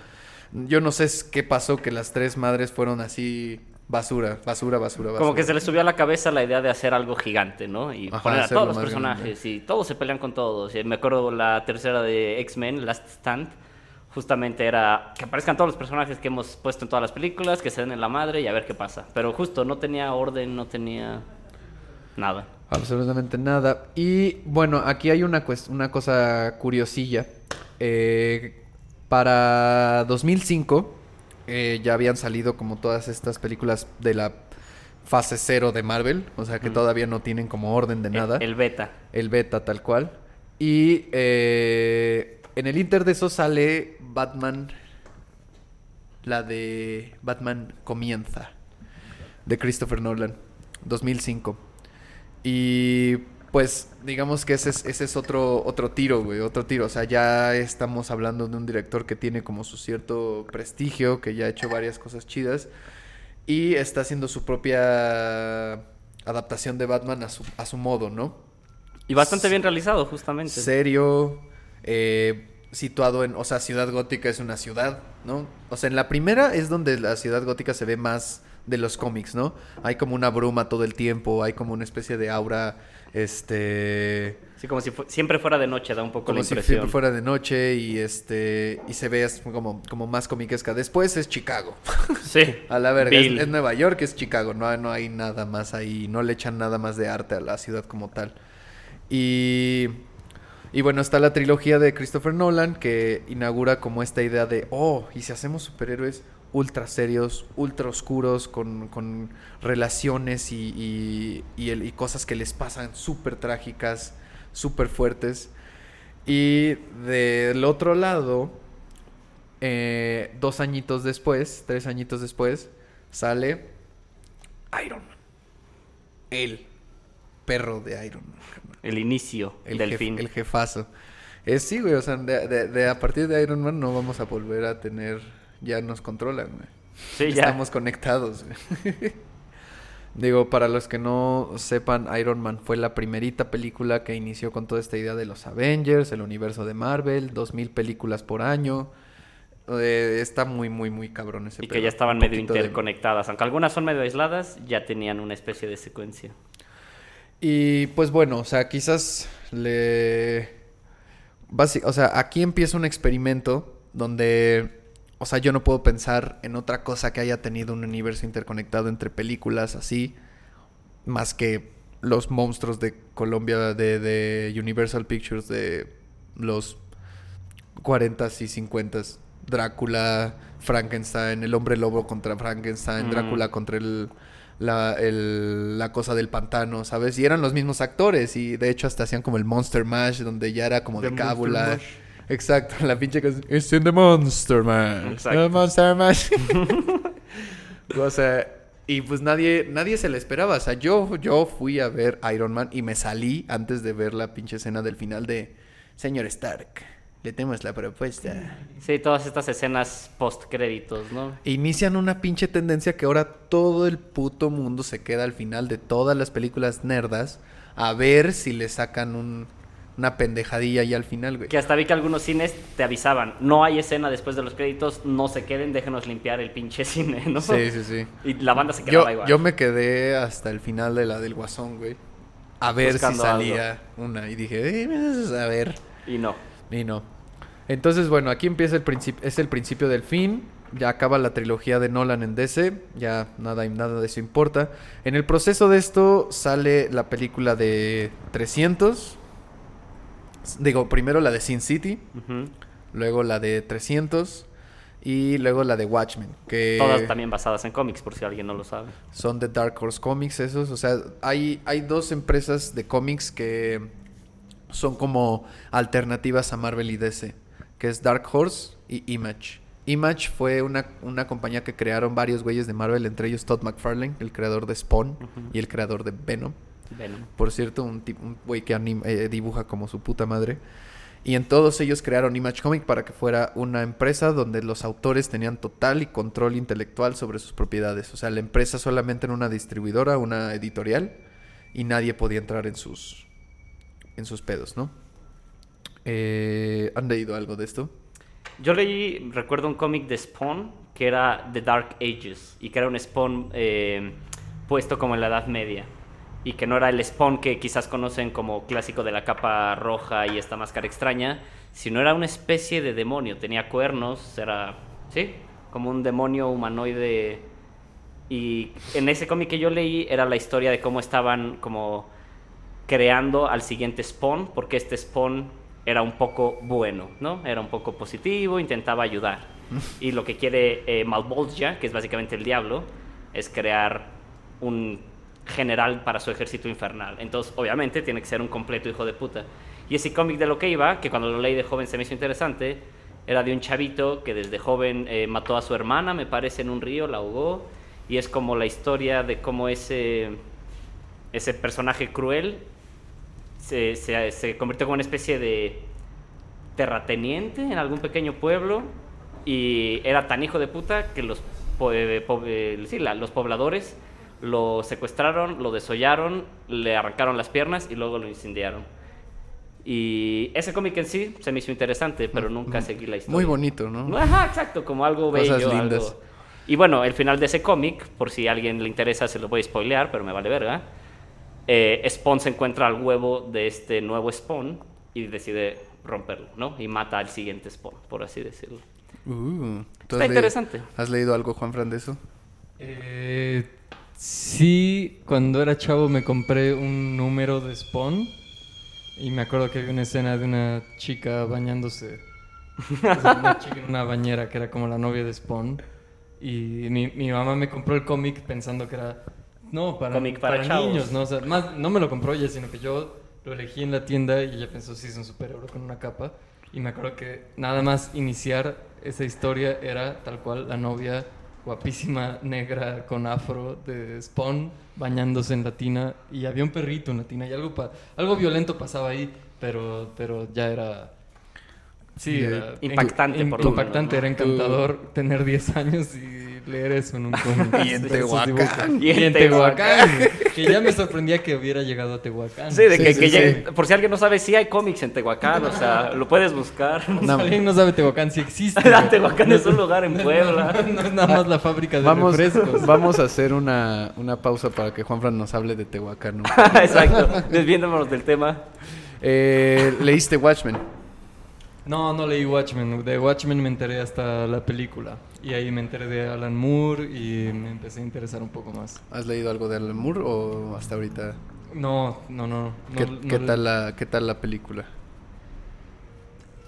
yo no sé qué pasó que las tres madres fueron así basura, basura, basura, basura. Como que se le subió a la cabeza la idea de hacer algo gigante, ¿no? Y Ajá, poner a todos los personajes y todos se pelean con todos. Y me acuerdo la tercera de X-Men, Last Stand, justamente era que aparezcan todos los personajes que hemos puesto en todas las películas, que se den en la madre y a ver qué pasa. Pero justo no tenía orden, no tenía nada. Absolutamente nada. Y bueno, aquí hay una, una cosa curiosilla. Eh, para 2005 eh, ya habían salido como todas estas películas de la fase cero de Marvel. O sea que todavía no tienen como orden de nada. El, el beta. El beta tal cual. Y eh, en el inter de eso sale Batman. La de Batman Comienza. De Christopher Nolan. 2005. Y pues digamos que ese es, ese es otro, otro tiro, güey. Otro tiro. O sea, ya estamos hablando de un director que tiene como su cierto prestigio. Que ya ha hecho varias cosas chidas. Y está haciendo su propia adaptación de Batman a su, a su modo, ¿no? Y bastante bien realizado, justamente. serio, eh, situado en, o sea, Ciudad Gótica es una ciudad, ¿no? O sea, en la primera es donde la Ciudad Gótica se ve más de los cómics, ¿no? Hay como una bruma todo el tiempo, hay como una especie de aura, este, Sí, como si fu- siempre fuera de noche, da un poco como la si impresión. siempre fuera de noche y este, y se ve como, como más comiquesca. Después es Chicago. Sí. A la verga, es, Nueva York, es Chicago, no, hay- no hay nada más ahí, no le echan nada más de arte a la ciudad como tal. Y, y bueno, está la trilogía de Christopher Nolan que inaugura como esta idea de, oh, y si hacemos superhéroes ultra serios, ultra oscuros, con, con relaciones y, y, y el- y cosas que les pasan súper trágicas, súper fuertes. Y del otro lado eh, dos añitos después, tres añitos después, sale Iron Man. El perro de Iron Man. El inicio El, del jef- fin. el jefazo. Es sí, güey, o sea, de, de- de- a partir de Iron Man no vamos a volver a tener, ya nos controlan, güey. Sí, ya. Estamos conectados. güey. Digo, para los que no sepan, Iron Man fue la primerita película que inició con toda esta idea de los Avengers, el universo de Marvel, 2000 películas por año. Eh, está muy, muy, muy cabrón ese Y que ya estaban medio de- interconectadas. Aunque algunas son medio aisladas, ya tenían una especie de secuencia. Y pues bueno, o sea, quizás le... basi- O sea, aquí empieza un experimento donde... O sea, yo no puedo pensar en otra cosa que haya tenido un universo interconectado entre películas así, más que los monstruos de Colombia, de, de Universal Pictures, de los 40s y 50s. Drácula, Frankenstein, el hombre lobo contra Frankenstein, Mm. Drácula contra el, la, el- la cosa del pantano, ¿sabes? Y eran los mismos actores y de hecho hasta hacían como el Monster Mash, donde ya era como The de cábula. Mash. Exacto, la pinche canción. It's in the Monster Mash. Exacto. The Monster Mash. o sea, y pues nadie, nadie se le esperaba. O sea, yo, yo fui a ver Iron Man y me salí antes de ver la pinche escena del final de Señor Stark. Le tenemos la propuesta. Sí, todas estas escenas post créditos, ¿no? Inician una pinche tendencia que ahora todo el puto mundo se queda al final de todas las películas nerdas a ver si le sacan un- una pendejadilla ahí al final, güey. Que hasta vi que algunos cines te avisaban, no hay escena después de los créditos, no se queden, déjenos limpiar el pinche cine, ¿no? Sí, sí, sí. Y la banda se quedaba Yo, igual. yo me quedé hasta el final de la del Guasón, güey. A ver Buscando si salía una. Y dije, eh, a ver. Y no. Y no. Entonces, bueno, aquí empieza el principio, es el principio del fin. Ya acaba la trilogía de Nolan en DC. Ya nada, nada de eso importa. En el proceso de esto sale la película de 300. Digo, primero la de Sin City. Luego la de 300. Y luego la de Watchmen. Que Todas también basadas en cómics, por si alguien no lo sabe. son de Dark Horse Comics esos. O sea, hay, hay dos empresas de cómics que son como alternativas a Marvel y DC. Que es Dark Horse y Image. Image fue una, una compañía que crearon varios güeyes de Marvel, entre ellos Todd McFarlane, el creador de Spawn y el creador de Venom. Venom. Por cierto, un, güey que eh, dibuja como su puta madre. Y en todos ellos crearon Image Comic para que fuera una empresa donde los autores tenían total y control intelectual sobre sus propiedades. O sea, la empresa solamente era una distribuidora, una editorial, y nadie podía entrar en sus, en sus pedos, ¿no? Eh, ¿Han leído algo de esto? Yo leí, recuerdo un cómic de Spawn que era The Dark Ages y que era un Spawn eh, puesto como en la Edad Media y que no era el Spawn que quizás conocen como clásico de la capa roja y esta máscara extraña, sino era una especie de demonio, tenía cuernos, era, sí, como un demonio humanoide y en ese cómic que yo leí era la historia de cómo estaban como creando al siguiente Spawn, porque este Spawn era un poco bueno, ¿no? Era un poco positivo, intentaba ayudar. Y lo que quiere eh, Malbolgia, que es básicamente el diablo, es crear un general para su ejército infernal. Entonces, obviamente, tiene que ser un completo hijo de puta. Y ese cómic de lo que iba, que cuando lo leí de joven se me hizo interesante, era de un chavito que desde joven eh, mató a su hermana, me parece, en un río, la ahogó. Y es como la historia de cómo ese, ese personaje cruel se, se, convirtió como una especie de terrateniente en algún pequeño pueblo y era tan hijo de puta que los, eh, eh, los pobladores lo secuestraron, lo desollaron, le arrancaron las piernas y luego lo incendiaron. Y ese cómic en sí se me hizo interesante, pero nunca seguí la historia. Muy bonito, ¿no? Ajá, exacto, como algo Cosas bello. lindas. algo- Y bueno, el final de ese cómic, por si a alguien le interesa, se lo voy a spoilear, pero me vale verga. Eh, Spawn se encuentra al huevo de este nuevo Spawn y decide romperlo, ¿no? Y mata al siguiente Spawn, por así decirlo. Uh, ¿tú Está interesante. ¿Has leído algo, Juan Fran, de eso? Eh, sí, cuando era chavo me compré un número de Spawn y me acuerdo que había una escena de una chica bañándose. O sea, una chica en una bañera que era como la novia de Spawn. Y mi, mi mamá me compró el cómic pensando que era... No, para, Cómic para chavos. niños, ¿no? O sea, más, no me lo compró ella, sino que yo lo elegí en la tienda y ella pensó, sí, es un superhéroe con una capa. Y me acuerdo que nada más iniciar esa historia era tal cual la novia guapísima, negra, con afro de Spawn, bañándose en la tina. Y había un perrito en la tina y algo, pa- algo violento pasaba ahí, pero, pero ya era... Sí, era impactante, por impactante, menos, era encantador tener 10 años y leer eso en un cómic. Y en Tehuacán. Y en Tehuacán. que ya me sorprendía que hubiera llegado a Tehuacán. Sí, de Sí, que, sí, por si alguien no sabe, sí hay cómics en Tehuacán, o sea, lo puedes buscar. Si No. alguien no sabe Tehuacán, sí existe. Tehuacán es un lugar en Puebla. No, es nada más la fábrica de Vamos, refrescos. vamos a hacer una, una pausa para que Juanfran nos hable de Tehuacán. ¿no? Exacto, desviéndonos del tema. Eh, ¿Leíste Watchmen? No, no leí Watchmen. De Watchmen me enteré hasta la película. Y ahí me enteré de Alan Moore y me empecé a interesar un poco más. ¿Has leído algo de Alan Moore o hasta ahorita? No, no, no. no ¿Qué, no qué le- tal la, ¿Qué tal la película?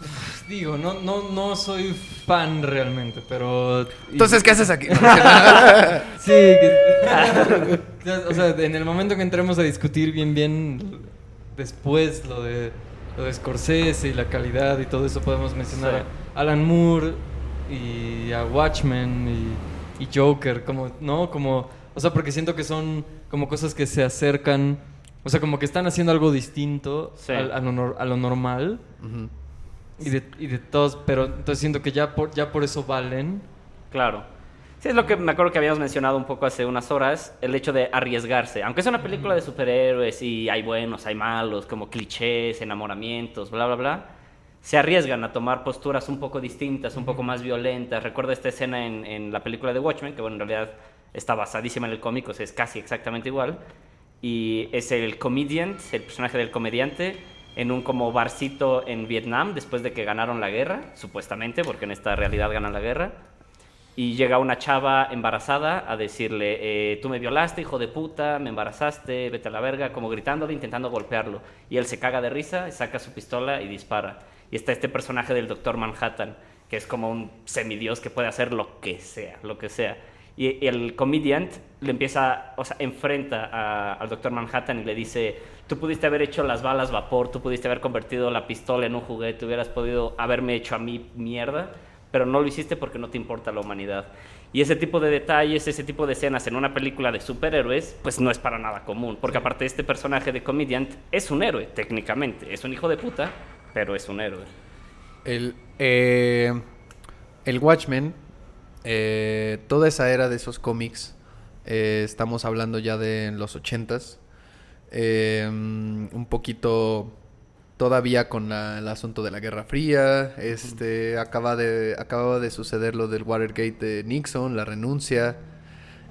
Digo, no, no, no soy fan realmente, pero... Entonces, ¿qué haces aquí? Sí, que- o sea, en el momento que entremos a discutir bien, bien, después lo de, lo de Scorsese y la calidad y todo eso, podemos mencionar Sí. a Alan Moore y a Watchmen y, y Joker, como, ¿no? Como, o sea, porque siento que son como cosas que se acercan, o sea, como que están haciendo algo distinto Sí. a, lo, nor- a lo normal. Y de, y de todos, pero entonces siento que ya por, ya por eso valen. Claro. Sí, es lo que me acuerdo que habíamos mencionado un poco hace unas horas, el hecho de arriesgarse. Aunque es una película de superhéroes y hay buenos, hay malos, como clichés, enamoramientos, bla, bla, bla, se arriesgan a tomar posturas un poco distintas, un poco más violentas. Recuerdo esta escena en, en la película de Watchmen, que bueno, en realidad está basadísima en el cómic, o sea, es casi exactamente igual. Y es el comedian, el personaje del comediante, en un como barcito en Vietnam, después de que ganaron la guerra, supuestamente, porque en esta realidad ganan la guerra y llega una chava embarazada a decirle, eh, tú me violaste, hijo de puta, me embarazaste, vete a la verga, como gritándole, intentando golpearlo. Y él se caga de risa, saca su pistola y dispara. Y está este personaje del Doctor Manhattan, que es como un semidios que puede hacer lo que sea, lo que sea. Y, el comedian le empieza, o sea, enfrenta a- al Doctor Manhattan y le dice, tú pudiste haber hecho las balas vapor, tú pudiste haber convertido la pistola en un juguete, hubieras podido haberme hecho a mí mierda pero no lo hiciste porque no te importa la humanidad. Y ese tipo de detalles, ese tipo de escenas en una película de superhéroes, pues no es para nada común. Porque aparte este personaje de Comediant es un héroe, técnicamente. Es un hijo de puta, pero es un héroe. El, eh, el Watchmen, eh, toda esa era de esos cómics, eh, estamos hablando ya de los ochentas, eh, un poquito todavía con el asunto de la Guerra Fría, este, acaba de, acababa de suceder lo del Watergate de Nixon, la renuncia,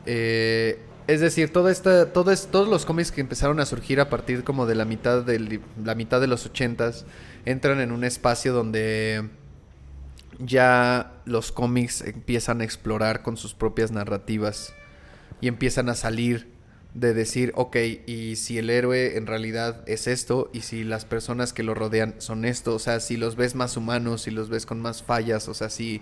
eh, es decir, toda esta, todo todos los cómics que empezaron a surgir a partir como de la mitad, del, la mitad de los ochentas entran en un espacio donde ya los cómics empiezan a explorar con sus propias narrativas y empiezan a salir de decir, ok, y si el héroe en realidad es esto, y si las personas que lo rodean son esto, o sea, si los ves más humanos, si los ves con más fallas, o sea, si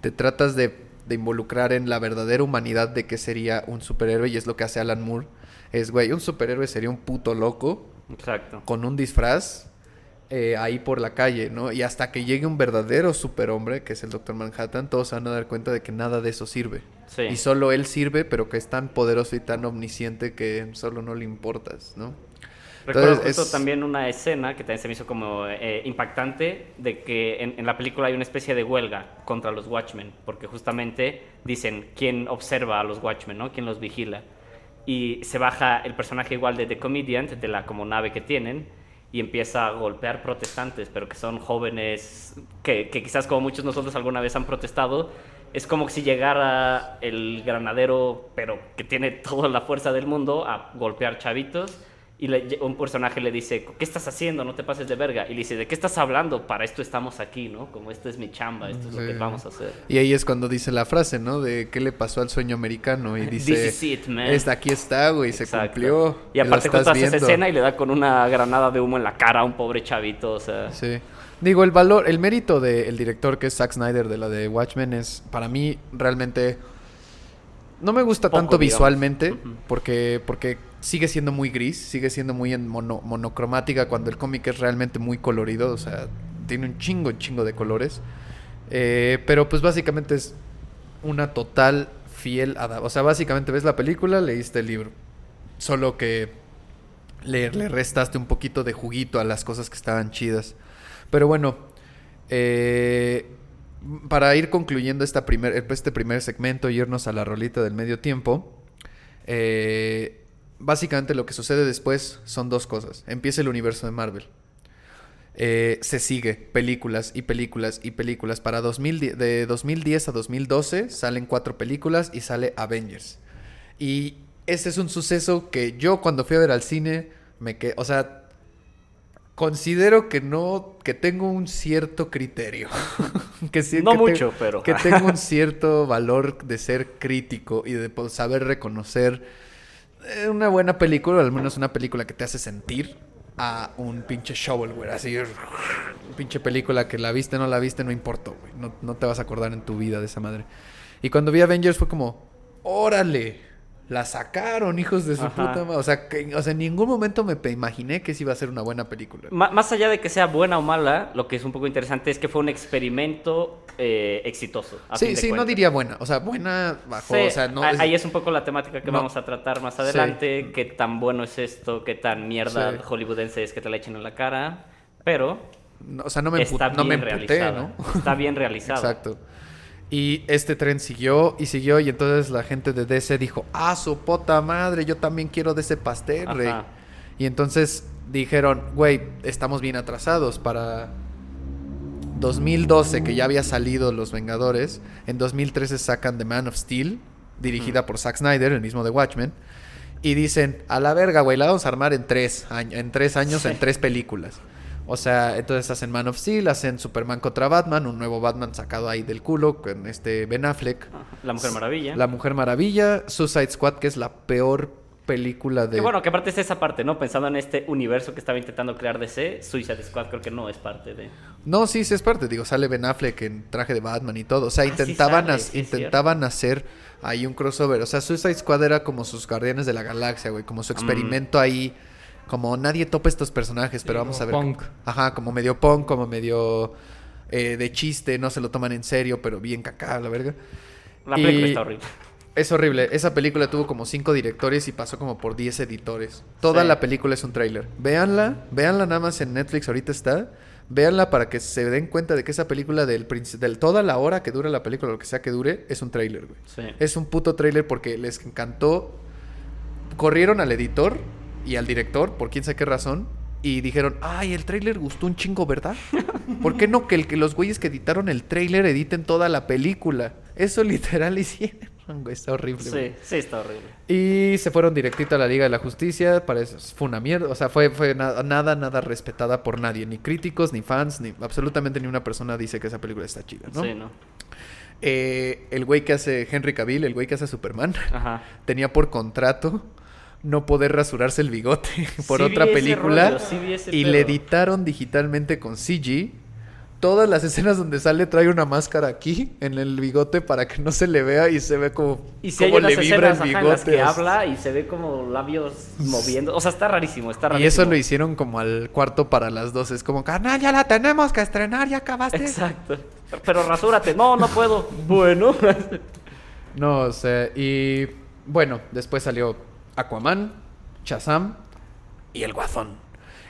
te tratas de, de involucrar en la verdadera humanidad de qué sería un superhéroe, y es lo que hace Alan Moore, es, güey, un superhéroe sería un puto loco Exacto. con un disfraz eh, ahí por la calle, ¿no? Y hasta que llegue un verdadero superhombre, que es el Doctor Manhattan, todos se van a dar cuenta de que nada de eso sirve. Sí. Y solo él sirve, pero que es tan poderoso y tan omnisciente que solo no le importas, ¿no? Recuerdo Entonces, justo es- también una escena que también se me hizo como eh, impactante de que en, en la película hay una especie de huelga contra los Watchmen, porque justamente dicen quién observa a los Watchmen, ¿no? ¿Quién los vigila? Y se baja el personaje igual de The Comedian, de la como nave que tienen, y empieza a golpear protestantes, pero que son jóvenes que, que quizás como muchos nosotros alguna vez han protestado. Es como si llegara el granadero, pero que tiene toda la fuerza del mundo, a golpear chavitos. Y le- un personaje le dice, ¿qué estás haciendo? No te pases de verga. Y le dice, ¿de qué estás hablando? Para esto estamos aquí, ¿no? Como esto es mi chamba, esto es lo que vamos a hacer. Y ahí es cuando dice la frase, ¿no? De qué le pasó al sueño americano. Y dice, This is it, man. "Es- aquí está, güey, se cumplió. Y aparte hace esa viendo". escena y le da con una granada de humo en la cara a un pobre chavito, o sea... Sí. Digo, el valor, el mérito del director que es Zack Snyder de la de Watchmen es, para mí, realmente... No me gusta Poco, tanto digamos. visualmente, porque, porque sigue siendo muy gris, sigue siendo muy en mono- monocromática cuando el cómic es realmente muy colorido, o sea, tiene un chingo, un chingo de colores. Eh, pero pues básicamente es una total fiel O sea, básicamente ves la película, leíste el libro. Solo que le, le restaste un poquito de juguito a las cosas que estaban chidas. Pero bueno, eh, para ir concluyendo esta primer, este primer segmento y irnos a la rolita del medio tiempo, eh, básicamente lo que sucede después son dos cosas. Empieza el universo de Marvel. Eh, se sigue películas y películas y películas. Para 2010, de 2010 a 2012 salen cuatro películas y sale Avengers. Y ese es un suceso que yo cuando fui a ver al cine me quedé, o sea, considero que no, que tengo un cierto criterio. que sí- No que mucho, te- pero- Que tengo un cierto valor de ser crítico y de saber reconocer una buena película, o al menos una película que te hace sentir a un pinche shovelware, así, pinche película que la viste, no la viste, no importa, güey, no, no te vas a acordar en tu vida de esa madre. Y cuando vi Avengers fue como, órale, la sacaron, hijos de su Ajá. puta madre. O sea, que, o sea, en ningún momento me imaginé que sí iba a ser una buena película. Más allá de que sea buena o mala, lo que es un poco interesante es que fue un experimento eh, exitoso. Sí, sí, no diría buena, o sea, buena bajo, Sí, o sea, no... es- Ahí es un poco la temática que No. vamos a tratar más Sí. adelante. Qué tan bueno es esto, qué tan mierda Sí. hollywoodense es que te la echen en la cara. Pero no, o sea, no me, está empu- no me bien emputé, realizada. ¿no? Está bien realizada. Exacto. Y este tren siguió y siguió y entonces la gente de DC dijo, ah, su puta madre, yo también quiero de ese pastel, rey. Y entonces dijeron, güey, estamos bien atrasados para 2012, que ya había salido Los Vengadores. En 2013 sacan The Man of Steel, dirigida por Zack Snyder, el mismo de Watchmen. Y dicen, a la verga, güey, la vamos a armar en tres, años, en tres años, en tres películas. O sea, entonces hacen Man of Steel, hacen Superman contra Batman, un nuevo Batman sacado ahí del culo con este Ben Affleck. La Mujer Maravilla. La Mujer Maravilla, Suicide Squad, que es la peor película de... Que bueno, que aparte es esa parte, ¿no? Pensando en este universo que estaba intentando crear DC, Suicide Squad creo que no es parte de... No, sí, sí es parte. Digo, sale Ben Affleck en traje de Batman y todo. O sea, Ah, sí intentaban, sale, sí intentaban hacer ahí un crossover. O sea, Suicide Squad era como sus Guardianes de la Galaxia, güey. Como su experimento ahí. Como nadie topa estos personajes, pero Sí, vamos a ver. como punk. Ajá, como medio punk, como medio eh, de chiste. No se lo toman en serio, pero bien cacá, la verga. La película Y- está horrible. Es horrible. Esa película tuvo como cinco directores y pasó como por 10 editores. Toda Sí. la película es un tráiler. Véanla, véanla nada más en Netflix, ahorita está. Véanla para que se den cuenta de que esa película del, del toda la hora que dura la película, lo que sea que dure, es un tráiler, güey. Sí. Es un puto tráiler porque les encantó. Corrieron al editor y al director, por quién sabe qué razón, y dijeron, ay, el tráiler gustó un chingo, ¿verdad? ¿Por qué no que, el, que los güeyes que editaron el tráiler editen toda la película? Eso literal hicieron, está horrible. Sí, sí, está horrible. Y se fueron directito a la Liga de la Justicia. Parece, fue una mierda. O sea, fue, fue na- nada, nada respetada por nadie. Ni críticos, ni fans, ni absolutamente ni una persona dice que esa película está chida, ¿no? Sí, ¿no? Eh, el güey que hace Henry Cavill, el güey que hace Superman, Ajá. tenía por contrato no poder rasurarse el bigote por Sí otra película. rollo, sí y pedo. le editaron digitalmente con CG. Todas las escenas donde sale trae una máscara aquí en el bigote para que no se le vea y se ve como, Y si como unas escenas ajá, en las que habla y se ve como labios moviendo. O sea, está rarísimo, está Y rarísimo. eso lo hicieron como al cuarto para las dos. Es como, carnal, ya la tenemos que estrenar, ya acabaste. Exacto. Pero rasúrate. No, no puedo. Bueno. No, o sea, y bueno, después salió Aquaman, Shazam y el Guazón.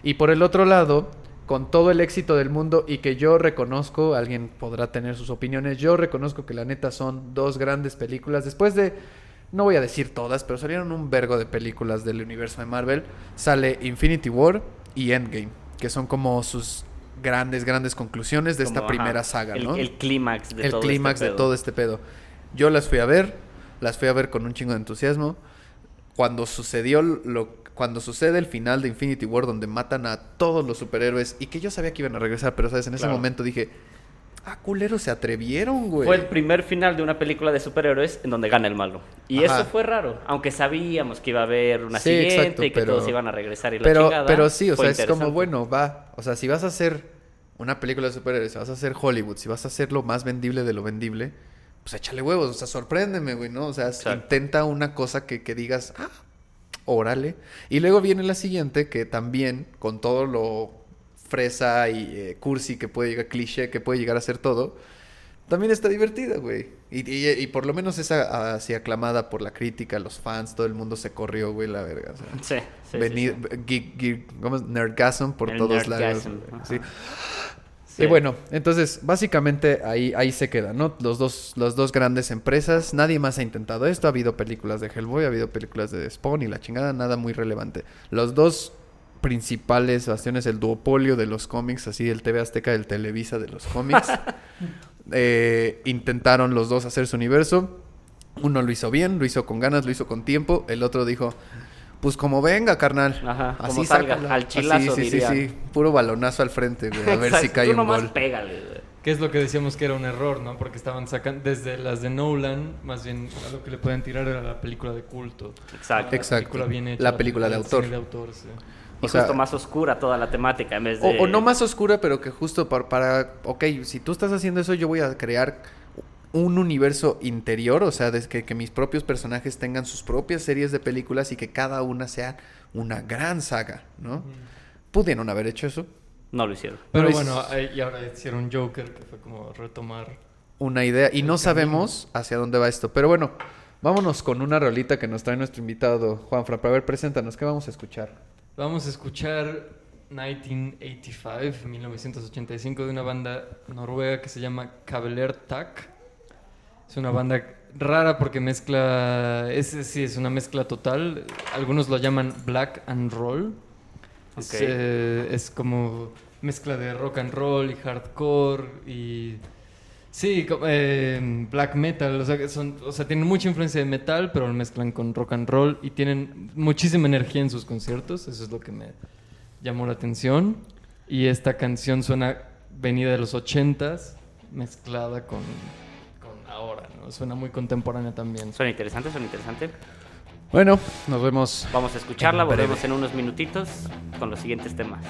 Y por el otro lado, con todo el éxito del mundo y que yo reconozco, alguien podrá tener sus opiniones, yo reconozco que la neta son dos grandes películas. Después de, no voy a decir todas, pero salieron un vergo de películas del universo de Marvel. Sale Infinity War y Endgame, que son como sus grandes, grandes conclusiones de esta primera ajá, saga, el, ¿no? El clímax de el todo clímax este de pedo. todo este pedo. Yo las fui a ver, las fui a ver con un chingo de entusiasmo. Cuando sucedió lo cuando sucede el final de Infinity War donde matan a todos los superhéroes y que yo sabía que iban a regresar, pero sabes, en ese Claro. momento dije, ah, culeros, se atrevieron, güey. Fue el primer final de una película de superhéroes en donde gana el malo. Y Ajá. eso fue raro. Aunque sabíamos que iba a haber una Sí, siguiente exacto, y que pero- todos iban a regresar y la pero, chingada. pero sí, o sea, es como, bueno, va. O sea, si vas a hacer una película de superhéroes, si vas a hacer Hollywood, si vas a hacer lo más vendible de lo vendible, pues échale huevos, o sea, sorpréndeme, güey, ¿no? O sea, Exacto. intenta una cosa que, que digas, ah, órale. Y luego viene la siguiente, que también, con todo lo fresa y eh, cursi que puede llegar, cliché que puede llegar a ser todo, también está divertida, güey. Y, y- y por lo menos es así aclamada por la crítica, los fans, todo el mundo se corrió, güey, la verga. o sea. Sí, sí, sí, Venid- sí. geek- geek- ¿cómo es? Nerdgasm por El todos lados. Sí. Sí. Y bueno, entonces, básicamente ahí, ahí se queda, ¿no? Los dos, las dos grandes empresas, nadie más ha intentado esto, ha habido películas de Hellboy, ha habido películas de Spawn y la chingada, nada muy relevante. Los dos principales bastiones, el duopolio de los cómics, así el TV Azteca, el Televisa de los cómics, eh, intentaron los dos hacer su universo. Uno lo hizo bien, lo hizo con ganas, lo hizo con tiempo. El otro dijo, pues como venga, carnal. Ajá, como salga, sácala". al chilazo, Así, sí, sí, sí. Puro balonazo al frente, güey. A ver si cae tú un nomás gol. pégale, güey. Que es lo que decíamos que era un error, ¿no? Porque estaban sacando, desde las de Nolan, más bien a lo que le pueden tirar era la película de culto. Exacto. La Exacto. película bien hecha, La película de autor. cine de autor, sí. Y O sea- justo más oscura toda la temática en vez de... O, o no más oscura, pero que justo para, para, ok, si tú estás haciendo eso, yo voy a crear un universo interior, o sea, de que, que mis propios personajes tengan sus propias series de películas y que cada una sea una gran saga, ¿no? Pudieron haber hecho eso. No lo hicieron. Pero Pero es- bueno, y ahora hicieron Joker, que fue como retomar. Una idea y no camino. sabemos hacia dónde va esto. Pero bueno, vámonos con una rolita que nos trae nuestro invitado, Juanfra. Para ver, preséntanos, ¿qué vamos a escuchar? Vamos a escuchar 1985, 1985, de una banda noruega que se llama Kabeler Tak. Es una banda rara porque mezcla, es, sí, es una mezcla total. Algunos lo llaman black and roll. Es, Ok. eh, es como mezcla de rock and roll y hardcore y sí, eh, black metal. O sea, son, o sea, tienen mucha influencia de metal, pero lo mezclan con rock and roll y tienen muchísima energía en sus conciertos. Eso es lo que me llamó la atención. Y esta canción suena venida de los 80s, mezclada con ahora, ¿no? Suena muy contemporánea también. Suena interesante, suena interesante. Bueno, nos vemos. Vamos a escucharla, En breve. volvemos en unos minutitos con los siguientes temas.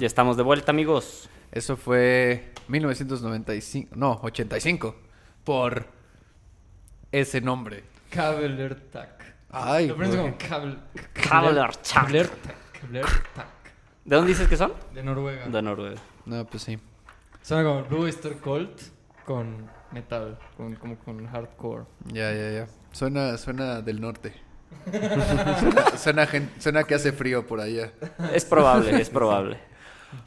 Ya estamos de vuelta, amigos. Eso fue 1995, no, 85, por ese nombre. Kabelertak. Ay, Lo pronuncia güey. como Kabel... Kabelertak. Kabelertak. Kabelertak. ¿De dónde dices que son? De Noruega. De Noruega. No, pues sí. Suena como Blue Oyster Cult con metal, con, como con hardcore. Ya, ya, ya. Suena, suena del norte. suena, suena, gen- suena que hace frío por allá. Es probable, es probable.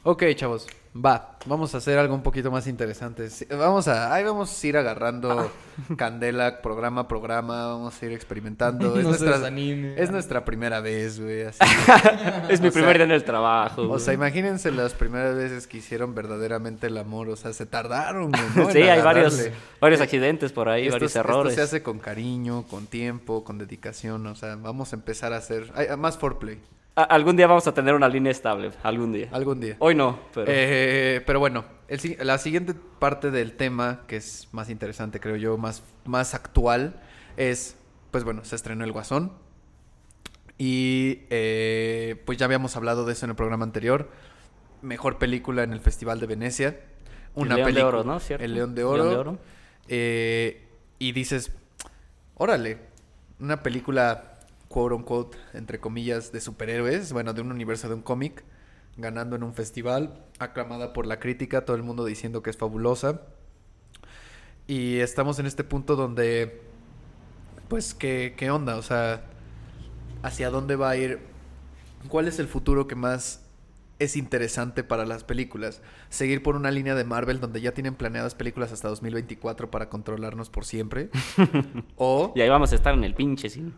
Ok, chavos. Va, vamos a hacer algo un poquito más interesante. Vamos a, ahí vamos a ir agarrando candela programa a programa, vamos a ir experimentando. Es, No nuestra, es nuestra primera vez, güey. así. Es mi O sea- primer día en el trabajo. O güey. sea, imagínense las primeras veces que hicieron verdaderamente el amor. O sea, se tardaron, güey, ¿no? sí, en hay varios, agarrarle. varios accidentes por ahí, Esto, varios esto errores. se hace con cariño, con tiempo, con dedicación. O sea, vamos a empezar a hacer ay, más foreplay. Algún día vamos a tener una línea estable, algún día. Algún día. Hoy no, pero... Eh, pero bueno, el la siguiente parte del tema, que es más interesante, creo yo, más, más actual, es, pues bueno, se estrenó El Guasón. Y eh, pues ya habíamos hablado de eso en el programa anterior. Mejor película en el Festival de Venecia. El León de Oro, ¿no? ¿Cierto? El León de León Oro. de Oro. Eh, y dices, órale, una película, quote unquote, entre comillas, de superhéroes, bueno, de un universo de un cómic, ganando en un festival, aclamada por la crítica, todo el mundo diciendo que es fabulosa. Y estamos en este punto donde, pues, ¿qué, qué onda? O sea, ¿hacia dónde va a ir? ¿Cuál es el futuro que más es interesante para las películas? Seguir por una línea de Marvel donde ya tienen planeadas películas hasta 2024 para controlarnos por siempre. o, Y ahí vamos a estar en el pinche cine.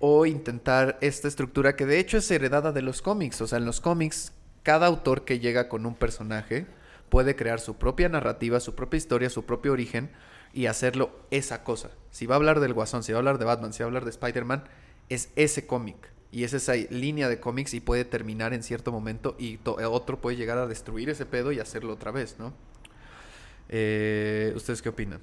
O intentar esta estructura que de hecho es heredada de los cómics. O sea, en los cómics, cada autor que llega con un personaje puede crear su propia narrativa, su propia historia, su propio origen y hacerlo esa cosa. Si va a hablar del Guasón, si va a hablar de Batman, si va a hablar de Spider-Man, es ese cómic. Y es esa línea de cómics y puede terminar en cierto momento y to- otro puede llegar a destruir ese pedo y hacerlo otra vez, ¿no? Eh, ¿Ustedes qué opinan?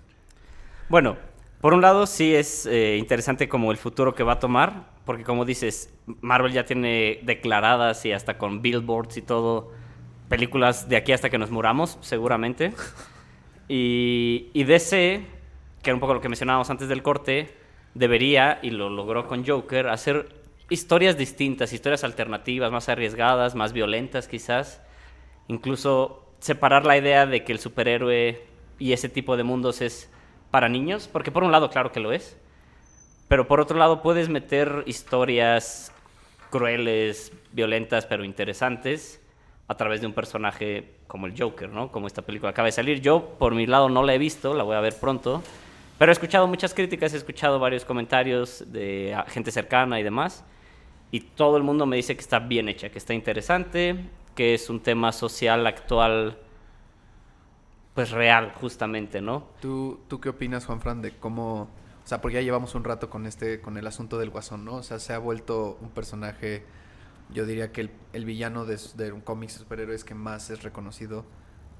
Bueno, por un lado sí es eh, interesante como el futuro que va a tomar, porque como dices, Marvel ya tiene declaradas y hasta con billboards y todo, películas de aquí hasta que nos muramos, seguramente. Y, y DC, que era un poco lo que mencionábamos antes del corte, debería, y lo logró con Joker, hacer historias distintas, historias alternativas, más arriesgadas, más violentas quizás. Incluso separar la idea de que el superhéroe y ese tipo de mundos es para niños, porque por un lado claro que lo es, pero por otro lado puedes meter historias crueles, violentas, pero interesantes a través de un personaje como el Joker, ¿no? Como esta película acaba de salir. Yo, por mi lado, no la he visto, la voy a ver pronto, pero he escuchado muchas críticas, he escuchado varios comentarios de gente cercana y demás, y todo el mundo me dice que está bien hecha, que está interesante, que es un tema social actual, pues real, justamente, ¿no? ¿Tú, ¿Tú qué opinas, Juan Fran, de cómo... O sea, porque ya llevamos un rato con este, con el asunto del guasón, ¿no? O sea, se ha vuelto un personaje, yo diría que el, el villano de, de un cómic superhéroes que más es reconocido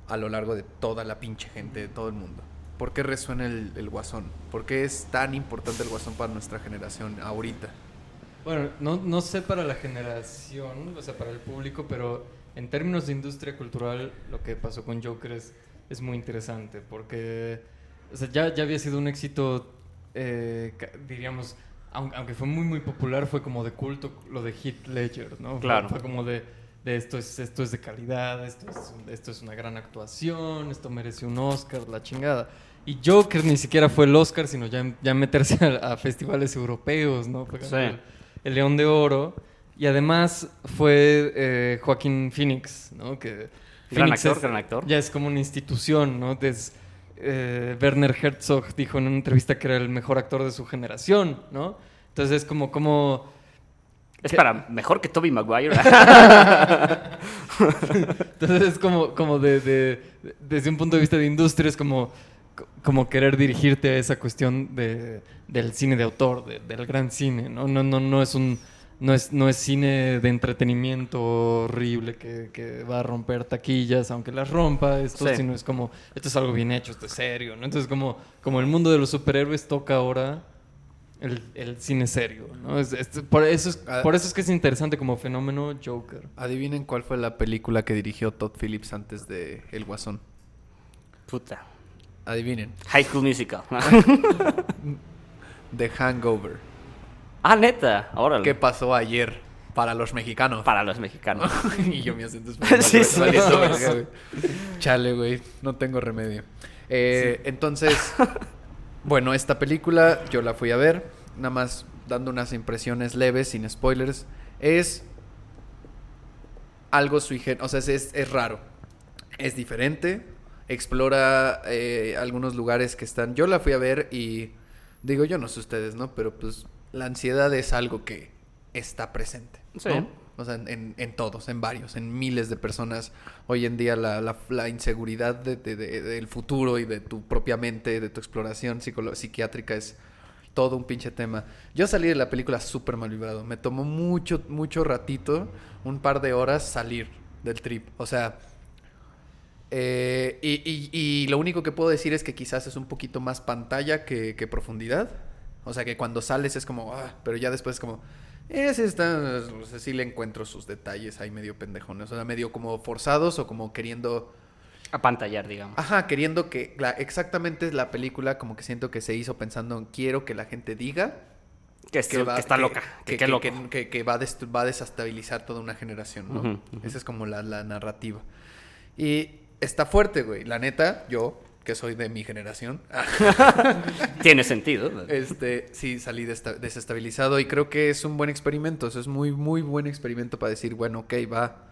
a lo largo de toda la pinche gente, de todo el mundo. ¿Por qué resuena el, el guasón? ¿Por qué es tan importante el guasón para nuestra generación ahorita? Bueno, no, no sé para la generación, o sea, para el público, pero en términos de industria cultural, lo que pasó con Joker es, es muy interesante, porque o sea, ya, ya había sido un éxito, eh, diríamos, aun- aunque fue muy, muy popular, fue como de culto lo de Heath Ledger, ¿no? Fue- Claro. Fue, como de, de esto, es, esto es de calidad, esto es, esto es una gran actuación, esto merece un Oscar, la chingada. Y Joker ni siquiera fue el Oscar, sino ya, ya meterse a, a festivales europeos, ¿no? Fue Sí. el- el León de Oro. Y además fue eh, Joaquín Phoenix, ¿no? Que Gran Phoenix actor, es- gran actor. Ya es como una institución, ¿no? Des- eh, Werner Herzog dijo en una entrevista que era el mejor actor de su generación, ¿no? Entonces es como, como Es para mejor que Toby Maguire. Entonces es como, como de, de- de- desde un punto de vista de industria, es como, como querer dirigirte a esa cuestión de, del cine de autor, de- del gran cine, ¿no? No, no, no es un no es, no es cine de entretenimiento horrible que, que va a romper taquillas, aunque las rompa, esto, Sí. sino es como, esto es algo bien hecho, esto es serio, ¿no? Entonces como, como el mundo de los superhéroes toca ahora el, el cine serio, ¿no? Es- es- por, eso es, Ah. por eso es que es interesante como fenómeno Joker. Adivinen cuál fue la película que dirigió Todd Phillips antes de El Guasón. Puta. Adivinen. High School Musical. The Hangover. Ah, neta. Órale. ¿Qué pasó ayer para los mexicanos? Para los mexicanos. y yo me acento español. Sí, sí. valiendo. Chale, güey. No tengo remedio. Eh, Entonces, bueno, esta película yo la fui a ver. Nada más dando unas impresiones leves, sin spoilers. Es algo sui O sea, es, es- es raro. Es diferente. Explora eh, algunos lugares que están. Yo la fui a ver y. Digo, yo no sé ustedes, ¿no? Pero pues la ansiedad es algo que está presente. Sí. ¿no? O sea, en, todos, en varios, en miles de personas. Hoy en día la, la- la inseguridad de- de- de- del futuro y de tu propia mente, de tu exploración psiquiátrica es todo un pinche tema. Yo salí de la película súper mal vibrado. Me tomó mucho, mucho ratito, un par de horas salir del trip. O sea, eh, y, y- y lo único que puedo decir es que quizás es un poquito más pantalla que, que profundidad. O sea, que cuando sales es como, ah, pero ya después es como, ese está, o sea, sí le encuentro sus detalles ahí medio pendejones. O sea, medio como forzados o como queriendo, A pantallar, digamos. ajá, queriendo que la, exactamente la película como que siento que se hizo pensando en quiero que la gente diga que, es- que está loca. Que, que, que- que- que- que va, a dest- va a desestabilizar toda una generación, ¿no? Esa es como la, la narrativa. Y está fuerte, güey. La neta, yo, que soy de mi generación, Tiene sentido. este, sí, salí desestabilizado y creo que es un buen experimento. Eso es muy, muy buen experimento para decir, bueno, ok, va.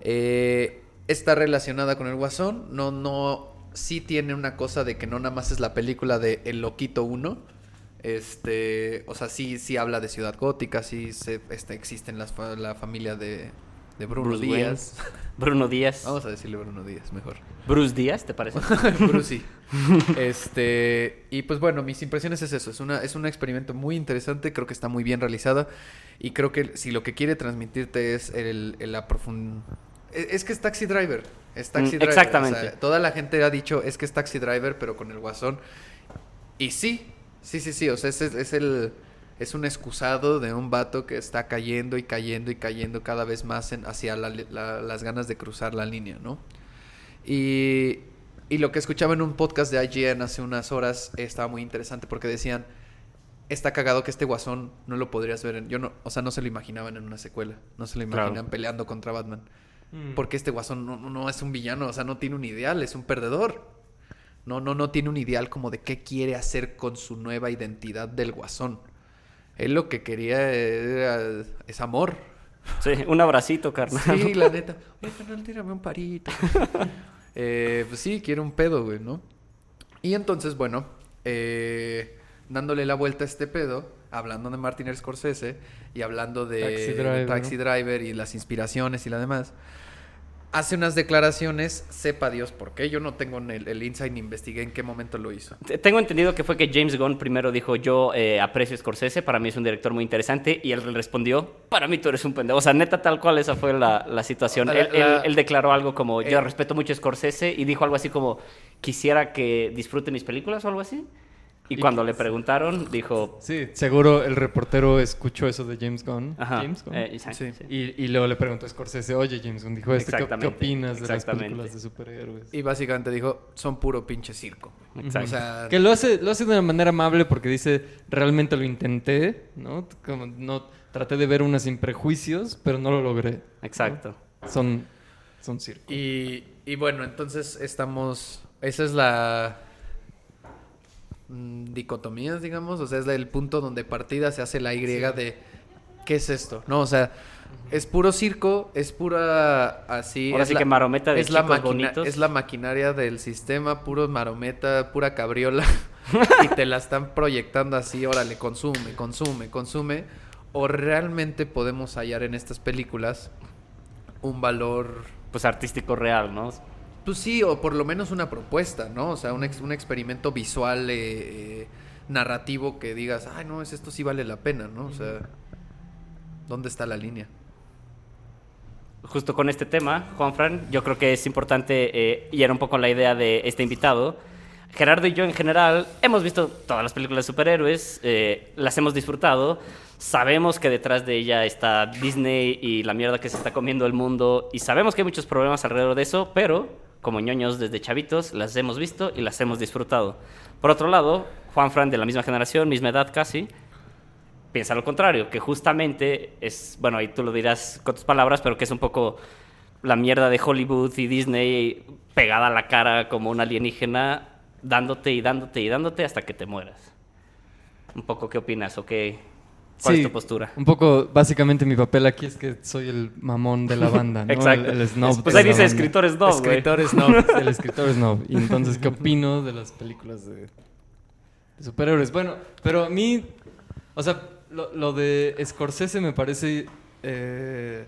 Eh, está relacionada con el Guasón. No, no, sí tiene una cosa de que no nada más es la película de El Loquito 1. Este, o sea, sí, sí habla de Ciudad Gótica, sí se, este, existen las, la familia de, de Bruno Bruce Díaz. Bruno Díaz. Vamos a decirle Bruno Díaz, mejor. Bruce Díaz, ¿te parece? Brucey. Este, y pues bueno, mis impresiones es eso, es una es un experimento muy interesante, creo que está muy bien realizado y creo que si lo que quiere transmitirte es el, el la profun- es, es que es Taxi Driver, es Taxi Mm, Driver. exactamente. o sea, toda la gente ha dicho es que es Taxi Driver, pero con el Guasón. Y sí, sí, sí, sí, o sea, es, es el es un excusado de un vato que está cayendo y cayendo y cayendo cada vez más en- hacia la- la- las ganas de cruzar la línea, ¿no? Y, y lo que escuchaba en un podcast de IGN hace unas horas estaba muy interesante porque decían, está cagado que este guasón no lo podrías ver en... Yo no, o sea, no se lo imaginaban en una secuela, no se lo Claro. imaginan peleando contra Batman. Mm. Porque este guasón no, no- no es un villano, o sea, no tiene un ideal, es un perdedor. No, no, no tiene un ideal como de qué quiere hacer con su nueva identidad del guasón. Él lo que quería era, es amor. Sí, un abracito, carnal. Sí, la neta. Oye, carnal, tírame un parito. Eh, pues sí, quiero un pedo, güey, ¿no? Y entonces, bueno, eh, dándole la vuelta a este pedo, hablando de Martin Scorsese y hablando de Taxi de Driver, Taxi ¿no? Driver y las inspiraciones y la demás, hace unas declaraciones, sepa Dios por qué. Yo no tengo el, el insight ni investigué en qué momento lo hizo. Te- Tengo entendido que fue que James Gunn primero dijo, yo eh, aprecio a Scorsese, para mí es un director muy interesante, y él respondió, para mí tú eres un pendejo. O sea, neta, tal cual esa fue la, la situación. La- él, la- él- él declaró algo como, yo Eh. respeto mucho a Scorsese, y dijo algo así como, quisiera que disfrute mis películas o algo así. Y, Y cuando que- le preguntaron, dijo, Sí, seguro el reportero escuchó eso de James Gunn. ajá. James Gunn. eh, exacto, Sí. sí. Y, y luego le preguntó a Scorsese, oye James Gunn dijo esto, ¿qué, opinas de las películas de superhéroes? Y básicamente dijo, son puro pinche circo. Exacto. O sea, Que lo hace, lo hace de una manera amable porque dice, realmente lo intenté, ¿no? Como no traté de ver una sin prejuicios, pero no lo logré. Exacto. Son, son circo. Y, y bueno, entonces estamos. Esa es la. Mm, dicotomías, digamos. O sea, es el punto donde partida se hace la Y de. ¿Qué es esto? No, o sea. Es puro circo, es pura así. Ahora es sí que marometa de es la bonitos. Es la maquinaria del sistema, puro marometa, pura cabriola. y te la están proyectando así, órale, consume, consume, consume. O realmente podemos hallar en estas películas un valor Pues artístico real, ¿no? Pues sí, o por lo menos una propuesta, ¿no? O sea, un, un experimento visual, eh, eh, narrativo que digas, ay, no, es esto sí vale la pena, ¿no? O sea, ¿dónde está la línea? justo con este tema, Juan Fran, yo creo que es importante, eh, y era un poco la idea de este invitado, Gerardo y yo en general hemos visto todas las películas de superhéroes, eh, las hemos disfrutado, sabemos que detrás de ella está Disney y la mierda que se está comiendo el mundo y sabemos que hay muchos problemas alrededor de eso, pero como ñoños desde chavitos las hemos visto y las hemos disfrutado. Por otro lado, Juan Fran de la misma generación, misma edad casi, piensa lo contrario, que justamente es, bueno, ahí tú lo dirás con tus palabras, pero que es un poco la mierda de Hollywood y Disney pegada a la cara como un alienígena, dándote y dándote y dándote hasta que te mueras. Un poco, ¿qué opinas o qué? ¿Cuál Sí, es tu postura? Un poco, básicamente mi papel aquí es que soy el mamón de la banda, ¿no? Exacto. El, el snob Pues ahí dice banda. escritores no, güey. Escritores no. El escritor snob. Y entonces, ¿qué opino de las películas de, de superhéroes? Bueno, pero a mí, o sea, lo, lo de Scorsese me parece eh,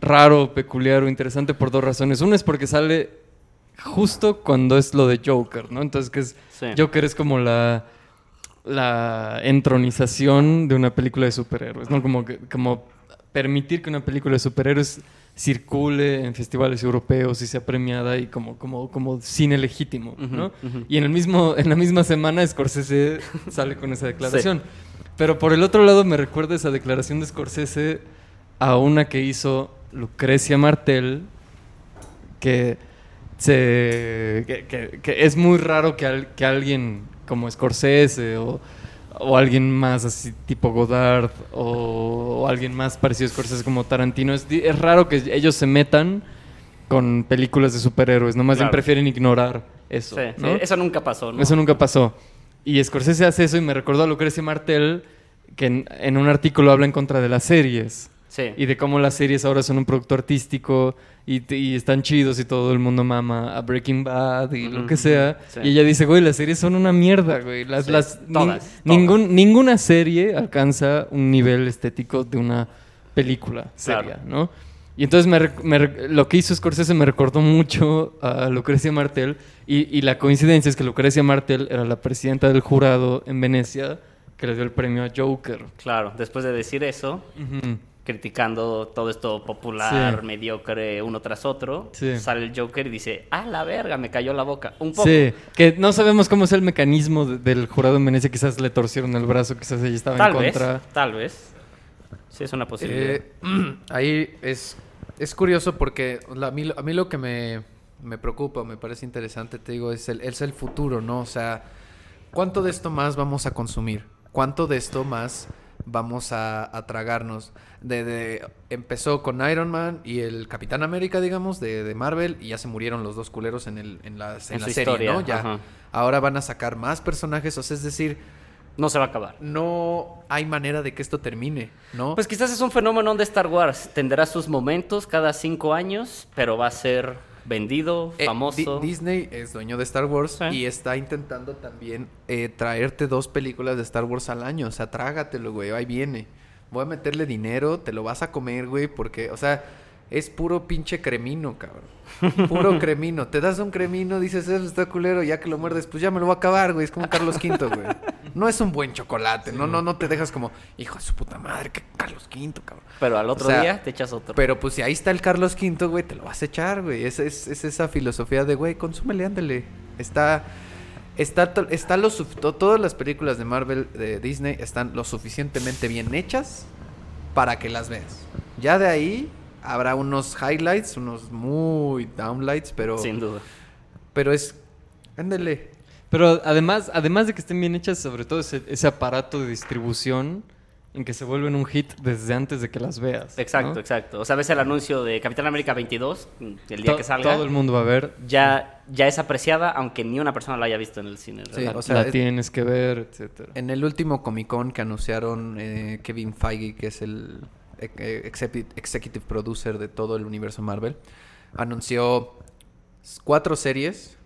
raro, peculiar o interesante por dos razones. Una es porque sale justo cuando es lo de Joker, ¿no? Entonces, que es Sí. Joker es como la la entronización de una película de superhéroes, ¿no? Como, como permitir que una película de superhéroes circule en festivales europeos y sea premiada y como, como, como cine legítimo, ¿no? Y en, el mismo, en la misma semana Scorsese sale con esa declaración. Pero por el otro lado me recuerda esa declaración de Scorsese a una que hizo Lucrecia Martel, que, se, que, que- que es muy raro que, al- que alguien como Scorsese o, o alguien más así tipo Godard o, o alguien más parecido a Scorsese como Tarantino, es, es raro que ellos se metan con películas de superhéroes, no más bien Claro. prefieren ignorar eso. Sí, ¿no? sí, eso nunca pasó, ¿no? Eso nunca pasó. Y Scorsese hace eso y me recordó a Lucrecia Martel que en, en un artículo habla en contra de las series Sí. y de cómo las series ahora son un producto artístico y, y están chidos y todo el mundo mama a Breaking Bad y lo que sea. sí. Y ella dice, güey, las series son una mierda, güey. Las, Sí, las, nin- todas, ningún- todas. ninguna serie alcanza un nivel estético de una película seria, Claro. ¿no? Y entonces me me lo que hizo Scorsese me recordó mucho a Lucrecia Martel y, y la coincidencia es que Lucrecia Martel era la presidenta del jurado en Venecia que le dio el premio a Joker. Claro, después de decir eso, Ujú. Criticando todo esto popular, Sí. mediocre, uno tras otro, Sí. sale el Joker y dice, ah, la verga, me cayó la boca. Un poco. Sí, que no sabemos cómo es el mecanismo de- del jurado en Venecia. Quizás le torcieron el brazo, quizás ella estaba Tal en vez, contra. tal vez. Sí, es una posibilidad. Eh, ahí es, es curioso porque la- a, mí, a mí lo que me, me preocupa, me parece interesante, te digo, es el, es el futuro, ¿no? O sea, ¿cuánto de esto más vamos a consumir? ¿Cuánto de esto más vamos a, a tragarnos? De, de- empezó con Iron Man y el Capitán América, digamos, de, de Marvel, y ya se murieron los dos culeros en, el, en la, en En la su serie, historia, ¿no? Ya. ajá. Ahora van a sacar más personajes, o sea, es decir, no se va a acabar. no hay manera de que esto termine, ¿no? Pues quizás es un fenómeno de Star Wars. Tendrá sus momentos cada cinco años, pero va a ser vendido, Eh, famoso. Di- Disney es dueño de Star Wars Sí. y está intentando también eh, traerte dos películas de Star Wars al año. O sea, trágatelo, güey. Ahí viene. Voy a meterle dinero, te lo vas a comer, güey, porque, o sea, es puro pinche cremino, cabrón. Puro cremino. Te das un cremino, dices, eso está culero, ya que lo muerdes, pues ya me lo voy a acabar, güey. Es como Carlos V, güey. No es un buen chocolate, no, no, no te dejas como, hijo de su puta madre, que Carlos V, cabrón. Pero al otro O sea, día te echas otro. Pero pues si ahí está el Carlos V, güey, te lo vas a echar, güey. Es, es, es esa filosofía de, güey, consúmele, ándale. Está, está, está lo todas las películas de Marvel, de Disney, están lo suficientemente bien hechas para que las veas. Ya de ahí habrá unos highlights, unos muy downlights, pero, Sin duda. pero es, ándale. Pero además, además de que estén bien hechas, sobre todo ese, ese aparato de distribución en que se vuelven un hit desde antes de que las veas. ¿no? Exacto, exacto. O sea, ves el anuncio de Capitán América 22, el día To- que salga, Todo el mundo va a ver. ya, ya es apreciada, aunque ni una persona la haya visto en el cine. Sí, o sea, la es- tienes que ver, etcétera. En el último Comic Con que anunciaron eh, Kevin Feige, que es el eh, eh, execu- executive producer de todo el universo Marvel, anunció cuatro series,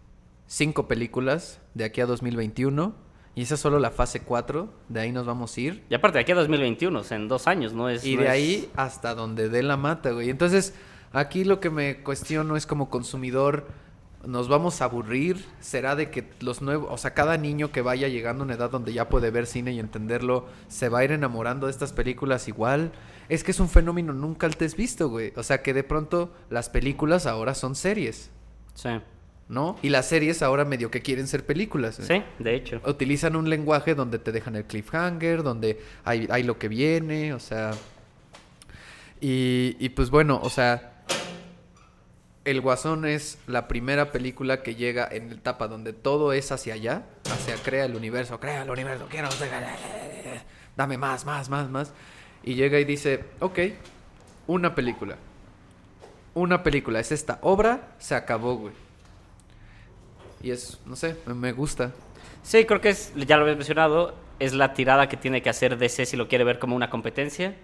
cinco películas de aquí a 2021. Y esa es solo la fase 4, de ahí nos vamos a ir. Y aparte, de aquí a 2021, o sea, en dos años, ¿no? Es, Y no de es- ahí hasta donde dé la mata, güey. Entonces, aquí lo que me cuestiono es como consumidor, ¿nos vamos a aburrir? ¿Será de que los nuevos, o sea, cada niño que vaya llegando a una edad donde ya puede ver cine y entenderlo, se va a ir enamorando de estas películas igual? Es que es un fenómeno nunca antes visto, güey. O sea, que de pronto las películas ahora son series. Sí. ¿No? Y las series ahora medio que quieren ser películas. ¿eh? Sí, de hecho. Utilizan un lenguaje donde te dejan el cliffhanger, donde hay, hay lo que viene, o sea... Y, y pues bueno, o sea... El Guasón es la primera película que llega en la etapa donde todo es hacia allá, hacia crea el universo, crea el universo, quiero, dame más, más, más, más. Y llega y dice, ok, una película. Una película, es esta obra, se acabó, güey. Y es, no sé, me- gusta. Sí, creo que es, ya lo habéis mencionado, es la tirada que tiene que hacer DC si lo quiere ver como una competencia.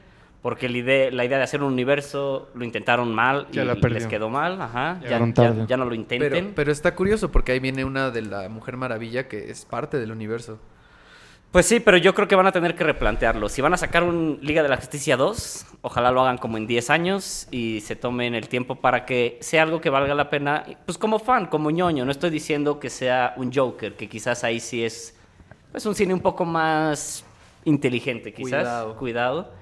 Porque la idea, la idea de hacer un universo lo intentaron mal Ya y les quedó mal. Ajá. Ya, ya- ya no lo intenten. Pero, pero está curioso porque ahí viene una de la Mujer Maravilla que es parte del universo. Pues sí, pero yo creo que van a tener que replantearlo. Si van a sacar un Liga de la Justicia 2, ojalá lo hagan como en 10 años y se tomen el tiempo para que sea algo que valga la pena. Pues como fan, como ñoño. No estoy diciendo que sea un Joker, que quizás ahí sí es pues un cine un poco más inteligente, quizás. Cuidado. Cuidado.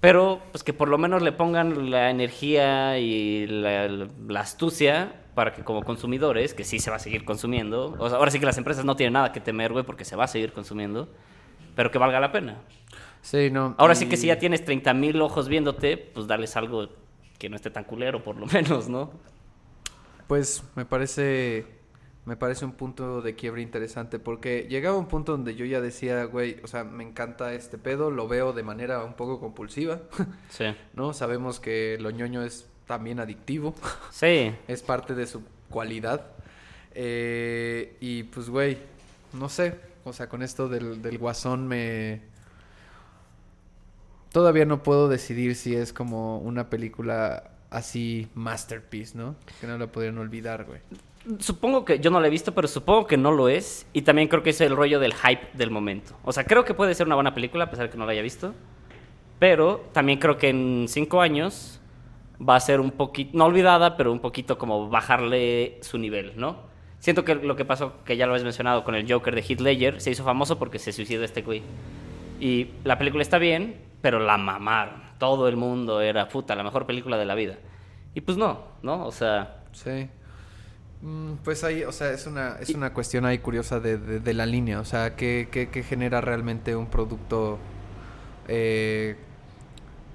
Pero pues que por lo menos le pongan la energía y la, la astucia para que como consumidores, que sí se va a seguir consumiendo, o sea, ahora sí que las empresas no tienen nada que temer, güey, porque se va a seguir consumiendo, pero que valga la pena. Sí, no. Ahora y- sí que si ya tienes 30 mil ojos viéndote, pues darles algo que no esté tan culero, por lo menos, ¿no? Pues me parece. Me parece un punto de quiebre interesante. Porque llegaba un punto donde yo ya decía, güey, o sea, me encanta este pedo, lo veo de manera un poco compulsiva. Sí. ¿No? Sabemos que lo ñoño es también adictivo. Sí. es parte de su cualidad. Eh, y pues, güey, no sé. O sea, con esto del, del guasón me. Todavía no puedo decidir si es como una película así masterpiece, ¿no? Que no la podrían olvidar, güey. Supongo que yo no la he visto, pero supongo que no lo es. Y también creo que es el rollo del hype del momento. O sea, creo que puede ser una buena película, a pesar de que no la haya visto. Pero también creo que en cinco años va a ser un poquito, no olvidada, pero un poquito como bajarle su nivel, ¿no? Siento que lo que pasó, que ya lo habéis mencionado con el Joker de Heath Ledger, se hizo famoso porque se suicidó este güey. Y la película está bien, pero la mamaron. Todo el mundo era, puta, la mejor película de la vida. Y pues no, ¿no? O sea, Sí. Mm, Pues ahí, o sea, es una, es una cuestión ahí curiosa de, de- de la línea. O sea, ¿qué, qué- qué genera realmente un producto eh,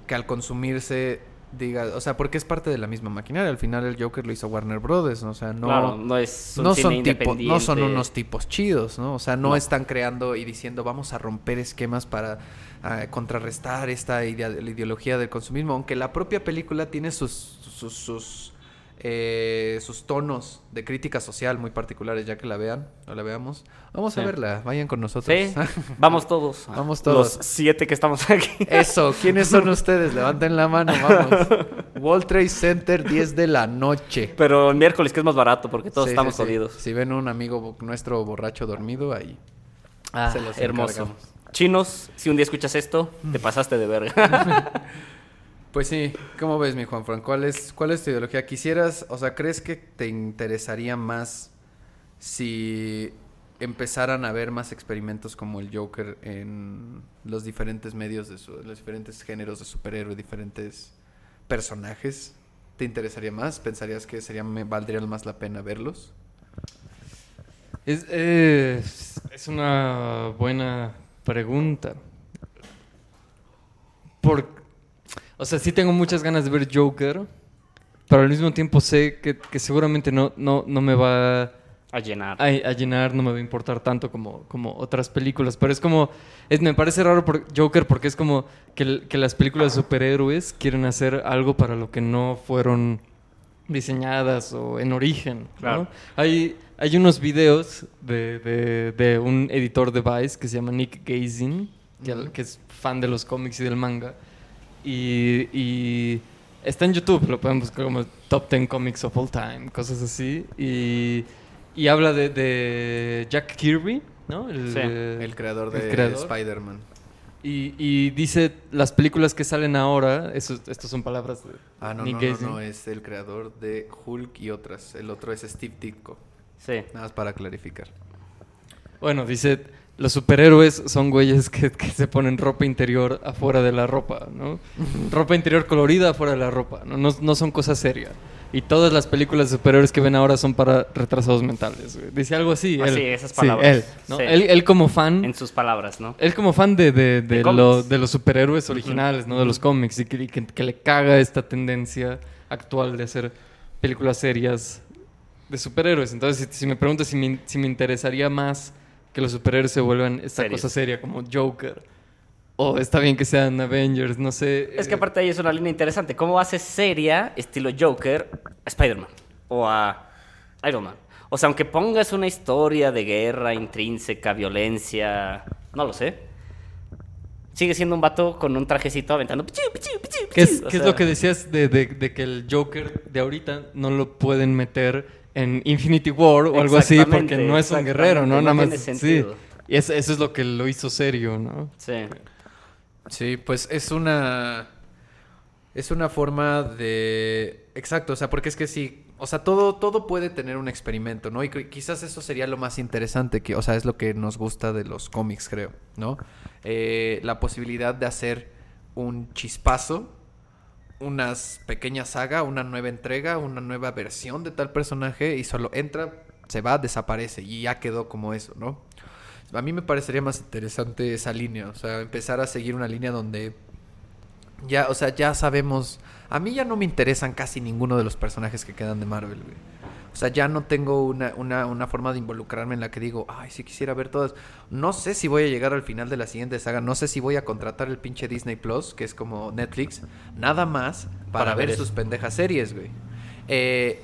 que al consumirse diga... O sea, porque es parte de la misma maquinaria. Al final el Joker lo hizo Warner Brothers, ¿no? O sea, no... claro, no es un no cine son, tipo- no son unos tipos chidos, ¿no? O sea, no, No. están creando y diciendo vamos a romper esquemas para ah, contrarrestar esta idea, la ideología del consumismo, aunque la propia película tiene sus sus, sus, eh, sus tonos de crítica social muy particulares, ya que la vean o la veamos. Vamos a verla, vayan con nosotros. Sí, vamos todos. Vamos todos. Los siete que estamos aquí. Eso, ¿quiénes son ustedes? Levanten la mano, vamos. World Trade Center, 10 de la noche. Pero el miércoles que es más barato porque todos Sí, estamos jodidos. Si ven un amigo nuestro borracho dormido, ahí Ah, se los hermoso. encargamos. Chinos, si un día escuchas esto, te pasaste de verga. Pues sí, ¿cómo ves, mi Juan Fran? ¿Cuál es, ¿Cuál es tu ideología? ¿Quisieras, o sea, crees que te interesaría más si empezaran a haber más experimentos como el Joker en los diferentes medios, de su- los diferentes géneros de superhéroe, diferentes personajes? ¿Te interesaría más? ¿Pensarías que sería, me valdría más la pena verlos? Es, es- es una buena pregunta. Por, o sea, sí tengo muchas ganas de ver Joker, pero al mismo tiempo sé que, que seguramente no, no, no me va A llenar. a, a llenar, no me va a importar tanto como, como otras películas. Pero es como, es, me parece raro por Joker porque es como que, que las películas de superhéroes quieren hacer algo para lo que no fueron diseñadas o en origen. ¿no? Claro. Hay, hay unos videos de, de- de un editor de Vice que se llama Nick Gazin, que es fan de los cómics y del manga. Y, y está en YouTube, lo pueden buscar como Top 10 Comics of All Time, cosas así. Y, y habla de, de Jack Kirby, ¿no? El, Sí, eh, El creador de. Spider-Man. Y, y dice las películas que salen ahora, eso, estas son palabras de Ah, no, Nick no, no, es el creador de Hulk y otras. El otro es Steve Ditko. Sí. Nada más para clarificar. Bueno, dice, los superhéroes son güeyes que, que se ponen ropa interior afuera de la ropa, ¿no? ropa interior colorida afuera de la ropa, ¿no? No, no son cosas serias. y todas las películas de superhéroes que ven ahora son para retrasados mentales. güey. Dice algo así. Ah, él. sí, esas Sí, palabras. él, ¿no? Sí. él, él como fan, En sus palabras, ¿no? él como fan de, de, de De lo- de los superhéroes originales, ¿no? De los cómics y que, y que- que le caga esta tendencia actual de hacer películas serias de superhéroes. Entonces, si, si me preguntas si me, si me interesaría más que los superhéroes se vuelvan esta cosa seria como Joker o está bien que sean Avengers, no sé. Es que aparte ahí es una línea interesante. ¿Cómo hace seria, estilo Joker, a Spider-Man? O a Iron Man. O sea, aunque pongas una historia de guerra intrínseca, violencia, no lo sé. Sigue siendo un vato con un trajecito aventando. pichiu, pichiu, ¿Qué es, lo que decías de, de- de que el Joker de ahorita no lo pueden meter en Infinity War o algo así porque no es un guerrero, ¿no? Nada más. sí. Y es- eso es lo que lo hizo serio, ¿no? Sí. Sí, pues es una. Es una forma de. Exacto, o sea, porque es que sí. O sea, todo, todo puede tener un experimento, ¿no? Y qui- quizás eso sería lo más interesante, que, o sea, es lo que nos gusta de los cómics, creo, ¿no? Eh, la posibilidad de hacer un chispazo, una pequeña saga, una nueva entrega, una nueva versión de tal personaje y solo entra, se va, desaparece y ya quedó como eso, ¿no? A mí me parecería más interesante esa línea, o sea, empezar a seguir una línea donde ya, o sea, ya sabemos. A mí ya no me interesan casi ninguno de los personajes que quedan de Marvel, güey. O sea, ya no tengo una, una, una forma de involucrarme en la que digo, ay, sí quisiera ver todas. No sé si voy a llegar al final de la siguiente saga. No sé si voy a contratar el pinche Disney Plus, que es como Netflix, nada más para, Para ver, ver sus pendejas series, güey. Eh,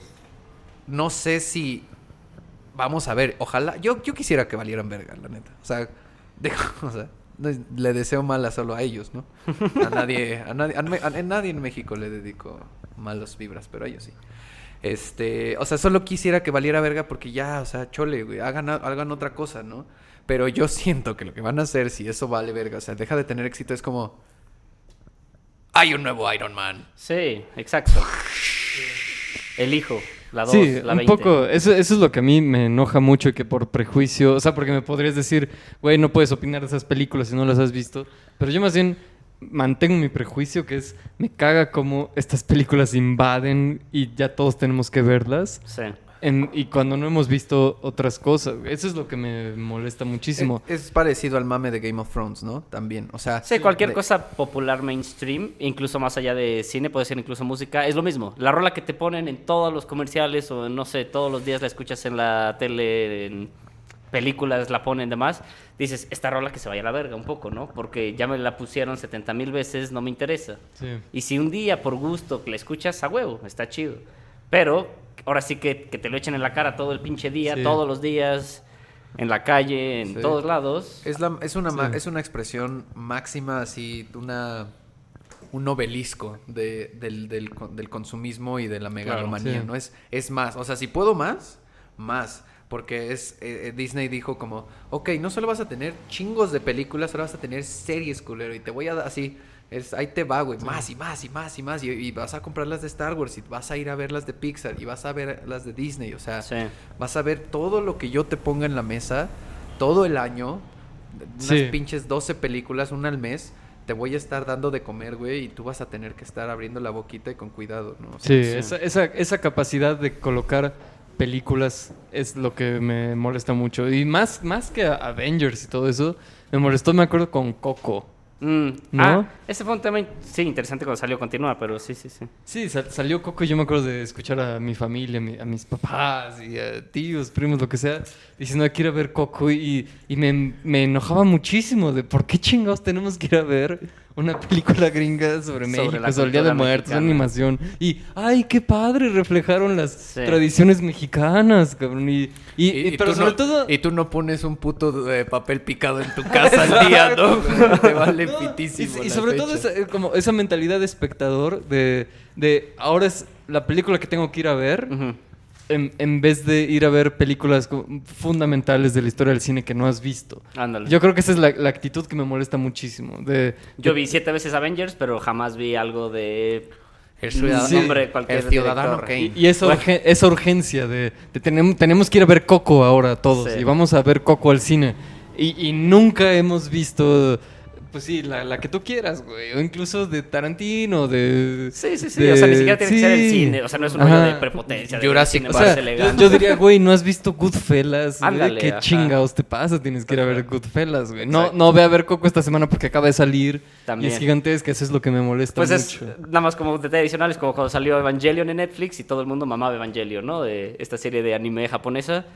no sé si. Vamos a ver, ojalá. Yo, yo quisiera que valieran verga, la neta. O sea, dejo, o sea, le deseo mala solo a ellos, ¿no? A nadie, a nadie, a, a nadie en México le dedico malas vibras, pero a ellos sí. Este, o sea, solo quisiera que valiera verga porque ya, o sea, chole, güey, hagan, hagan otra cosa, ¿no? Pero yo siento que lo que van a hacer, si eso vale verga, o sea, deja de tener éxito, es como. Hay un nuevo Iron Man. Sí, exacto. El hijo, la 2, sí, la un 20. poco. Eso, eso es lo que a mí me enoja mucho y que por prejuicio. O sea, porque me podrías decir, güey, no puedes opinar de esas películas si no las has visto. Pero yo más bien mantengo mi prejuicio, que es, me caga cómo estas películas invaden y ya todos tenemos que verlas. Sí. En- y cuando no hemos visto otras cosas. Eso es lo que me molesta muchísimo. Es, es parecido al mame de Game of Thrones, ¿no? También, o sea... Sí, cualquier de- cosa popular mainstream, incluso más allá de cine, puede ser incluso música, es lo mismo. La rola que te ponen en todos los comerciales o no sé, todos los días la escuchas en la tele, en películas la ponen demás, dices, esta rola que se vaya a la verga un poco, ¿no? Porque ya me la pusieron 70 mil veces, no me interesa. Sí. Y si un día por gusto que la escuchas a huevo, está chido. Pero ahora sí que, que te lo echen en la cara todo el pinche día, Sí. todos los días, en la calle, en Sí. todos lados. Es, la, es, una, ma- es una expresión máxima, así, una, un obelisco de, del, del, con- del consumismo y de la megalomanía, sí. ¿no? Es, es más, o sea, si puedo más, más. Porque es eh, eh, Disney dijo como, ok, no solo vas a tener chingos de películas, ahora vas a tener series, culero, y te voy a dar así, es, ahí te va, güey, más y más y más y más, y, y vas a comprar las de Star Wars, y vas a ir a ver las de Pixar, y vas a ver las de Disney, o sea, Sí. Vas a ver todo lo que yo te ponga en la mesa todo el año. Unas Sí. pinches 12 películas, una al mes. Te voy a estar dando de comer, güey, y tú vas a tener que estar abriendo la boquita y con cuidado, ¿no? O sea, Sí, Esa, esa, esa capacidad de colocar películas es lo que me molesta mucho. Y más, más que Avengers y todo eso, me molestó, me acuerdo, con Coco. Mm, ¿No? Ah, ese fue un tema, sí, interesante cuando salió, continúa, pero sí, sí, sí. Sí, sal- salió Coco y yo me acuerdo de escuchar a mi familia, a, mi- a mis papás y a tíos, primos, lo que sea, diciendo que ir a ver Coco y, y me, me enojaba muchísimo de por qué chingados tenemos que ir a ver una película gringa sobre, Sobre México, sobre el Día de Muertos, una mexicana. animación. Y, ay, qué padre, reflejaron las Sí. tradiciones mexicanas, cabrón. Y, y- y- pero sobre no, todo... y tú no pones un puto de papel picado en tu casa al día, ¿no? Te vale No, pitísimo. Y, sobre todo esa, eh, como esa mentalidad de espectador de, de ahora es la película que tengo que ir a ver Ujú. En, en vez de ir a ver películas fundamentales de la historia del cine que no has visto. Ándale. Yo creo que esa es la, la actitud que me molesta muchísimo. De, Yo vi siete veces Avengers, pero jamás vi algo de... El ciudadano, ciudadano, nombre, cualquier el ciudadano director. Kane. y, y esa, Bueno. esa urgencia de, de tenem- tenemos que ir a ver Coco ahora todos Sí. y vamos a ver Coco al cine. Y, y nunca hemos visto Pues sí, la, la que tú quieras, güey. O incluso de Tarantino, de... Sí, sí, sí. de- O sea, ni siquiera tiene que ser el cine. O sea, no es un rollo de prepotencia. de Jurassic O sea, yo, elegante. yo diría, güey, ¿no has visto Goodfellas? Ándale, ¿Qué ajá. chingados te pasa? Tienes que ir a ver Goodfellas, güey. No, Exacto. no ve a ver Coco esta semana porque acaba de salir. También. Y es gigantesca, eso es lo que me molesta Pues es mucho. nada más como detalle adicional, es como cuando salió Evangelion en Netflix y todo el mundo mamaba Evangelion, ¿no? De esta serie de anime japonesa.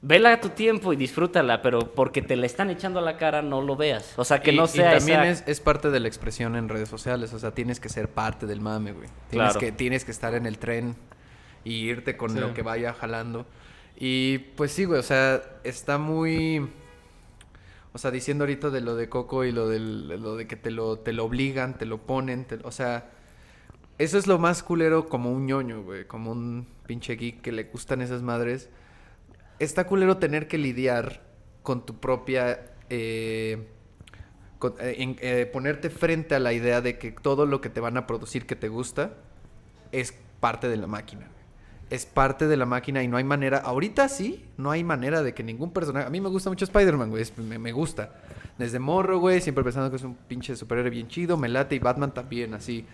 Vela a tu tiempo y disfrútala, pero porque te la están echando a la cara, no lo veas. O sea, que y, no y sea también esa- es, es parte de la expresión en redes sociales, o sea, tienes que ser parte del mame, güey. Tienes, Claro. que, tienes que estar en el tren y irte con Sí. lo que vaya jalando. Y pues sí, güey, o sea, está muy... O sea, diciendo ahorita de lo de Coco y lo, del, lo de que te lo, te lo obligan, te lo ponen, te- o sea... Eso es lo más culero como un ñoño, güey, como un pinche geek que le gustan esas madres. Está culero tener que lidiar con tu propia... eh, eh, eh, ponerte frente a la idea de que todo lo que te van a producir que te gusta es parte de la máquina. Es parte de la máquina y no hay manera, ahorita sí, no hay manera de que ningún personaje... A mí me gusta mucho Spider-Man, güey, me, me gusta. Desde morro, güey, siempre pensando que es un pinche superhéroe bien chido, me late y Batman también, así.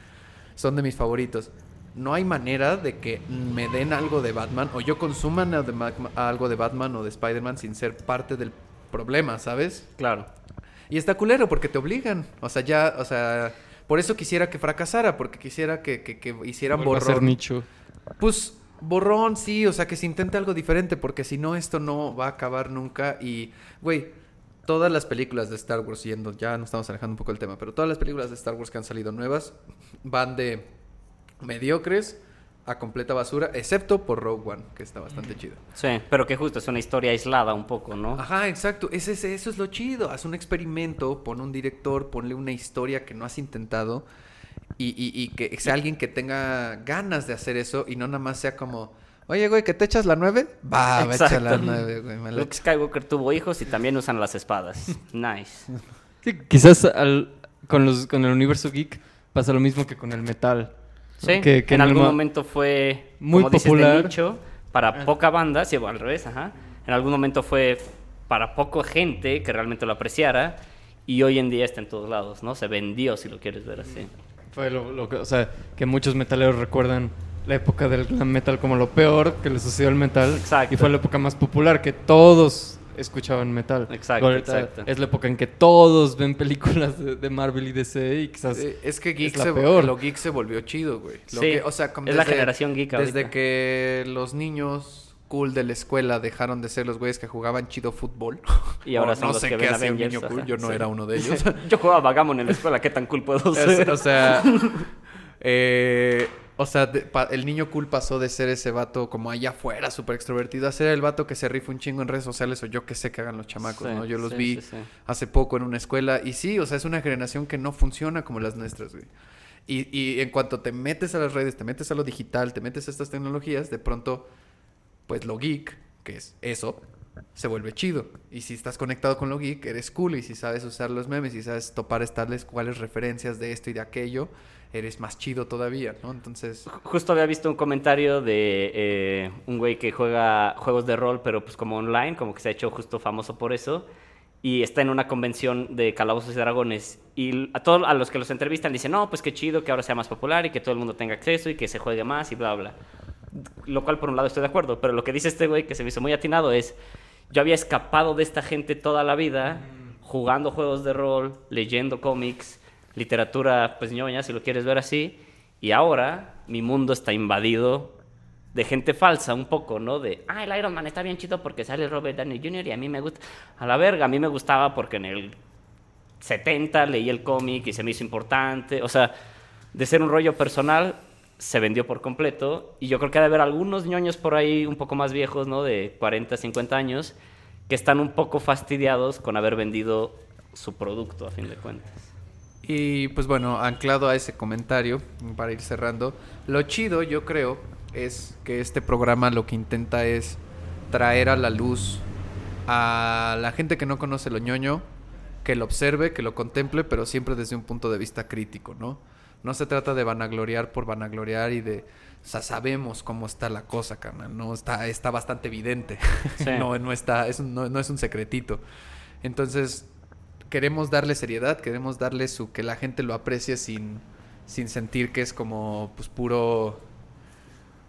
Son de mis favoritos. No hay manera de que me den algo de Batman o yo consuman a- de Ma- algo de Batman o de Spider-Man sin ser parte del problema, ¿sabes? Claro. Y está culero porque te obligan. O sea, ya, o sea, por eso quisiera que fracasara, porque quisiera que, que, que hicieran Vuelve a ser borrón. nicho. Pues borrón, sí, o sea, que se intente algo diferente, porque si no, esto no va a acabar nunca. Y, güey, todas las películas de Star Wars, yendo, ya nos estamos alejando un poco del tema, pero todas las películas de Star Wars que han salido nuevas van de mediocres a completa basura, excepto por Rogue One, que está bastante chido. Sí, pero que justo es una historia aislada un poco, ¿no? Ajá, exacto. Ese, ese- eso es lo chido. Haz un experimento, pon un director, ponle una historia que no has intentado y, y- y que sea alguien que tenga ganas de hacer eso y no nada más sea como, oye, güey, ¿que te echas la nueve? Va, va a echar la Exacto. nueve, güey. me la Luke Skywalker tuvo hijos y también usan las espadas. Nice. Sí, quizás al- con, los, con el universo geek pasa lo mismo que con el metal. Sí, Que- que en algún ma- momento fue Muy como dices, de popular. nicho para poca banda, sí, al revés, ajá. En algún momento fue para poco gente que realmente lo apreciara y hoy en día está en todos lados, ¿no? Se vendió, si lo quieres ver así. Fue lo, lo que, o sea, que muchos metaleros recuerdan la época del glam metal como lo peor que le sucedió al metal. Exacto. Y fue la época más popular que todos escuchaban metal. Exacto, exacto. Es la época en que todos ven películas de, de Marvel y DC y quizás... Eh, Es que geek es la se, peor. lo geek se volvió chido, güey. Lo Sí, que- o sea, como es la generación geek Desde ahorita. que los niños cool de la escuela dejaron de ser los güeyes que jugaban chido fútbol. Y ahora O son no los sé que qué ven hacía un niño cool, ajá, yo no sí. era uno de ellos. Yo jugaba Vagamon en la escuela, ¿qué tan cool puedo ser? o sea, eh, o sea, de- pa- el niño cool pasó de ser ese vato como allá afuera, súper extrovertido, a ser el vato que se rifa un chingo en redes sociales o yo que sé que hagan los chamacos, Sí, ¿no? Yo los sí, vi sí, hace poco en una escuela y sí, o sea, es una generación que no funciona como las nuestras, güey. Y, y en cuanto te metes a las redes, te metes a lo digital, te metes a estas tecnologías, de pronto, pues lo geek, que es eso, se vuelve chido. Y si estás conectado con lo geek, eres cool. Y si sabes usar los memes y sabes topar estas cuáles referencias de esto y de aquello, eres más chido todavía, ¿no? Entonces, Justo había visto un comentario de eh, un güey que juega juegos de rol, pero pues como online, como que se ha hecho justo famoso por eso. Y está en una convención de calabozos y dragones. Y a todos a los que los entrevistan dicen, no, pues qué chido que ahora sea más popular y que todo el mundo tenga acceso y que se juegue más y bla, bla. Lo cual por un lado estoy de acuerdo, pero lo que dice este güey que se me hizo muy atinado es, yo había escapado de esta gente toda la vida, jugando juegos de rol, leyendo cómics, literatura, pues ñoña, si lo quieres ver así, y ahora mi mundo está invadido de gente falsa un poco, ¿no? De, ah, el Iron Man está bien chido porque sale Robert Downey Jr. y a mí me gusta. A la verga, a mí me gustaba porque en el 70 leí el cómic y se me hizo importante. O sea, de ser un rollo personal, se vendió por completo. Y yo creo que ha de haber algunos ñoños por ahí un poco más viejos, ¿no? De 40, 50 años, que están un poco fastidiados con haber vendido su producto, a fin de cuentas. Y pues bueno, anclado a ese comentario, para ir cerrando, lo chido yo creo es que este programa lo que intenta es traer a la luz a la gente que no conoce lo ñoño, que lo observe, que lo contemple, pero siempre desde un punto de vista crítico, ¿no? No se trata de vanagloriar por vanagloriar y de... O sea, sabemos cómo está la cosa, carnal, ¿no? Está, está bastante evidente. Sí. no, no, está, es un- no, no es un secretito. Entonces, queremos darle seriedad, queremos darle su que la gente lo aprecie sin, sin sentir que es como pues puro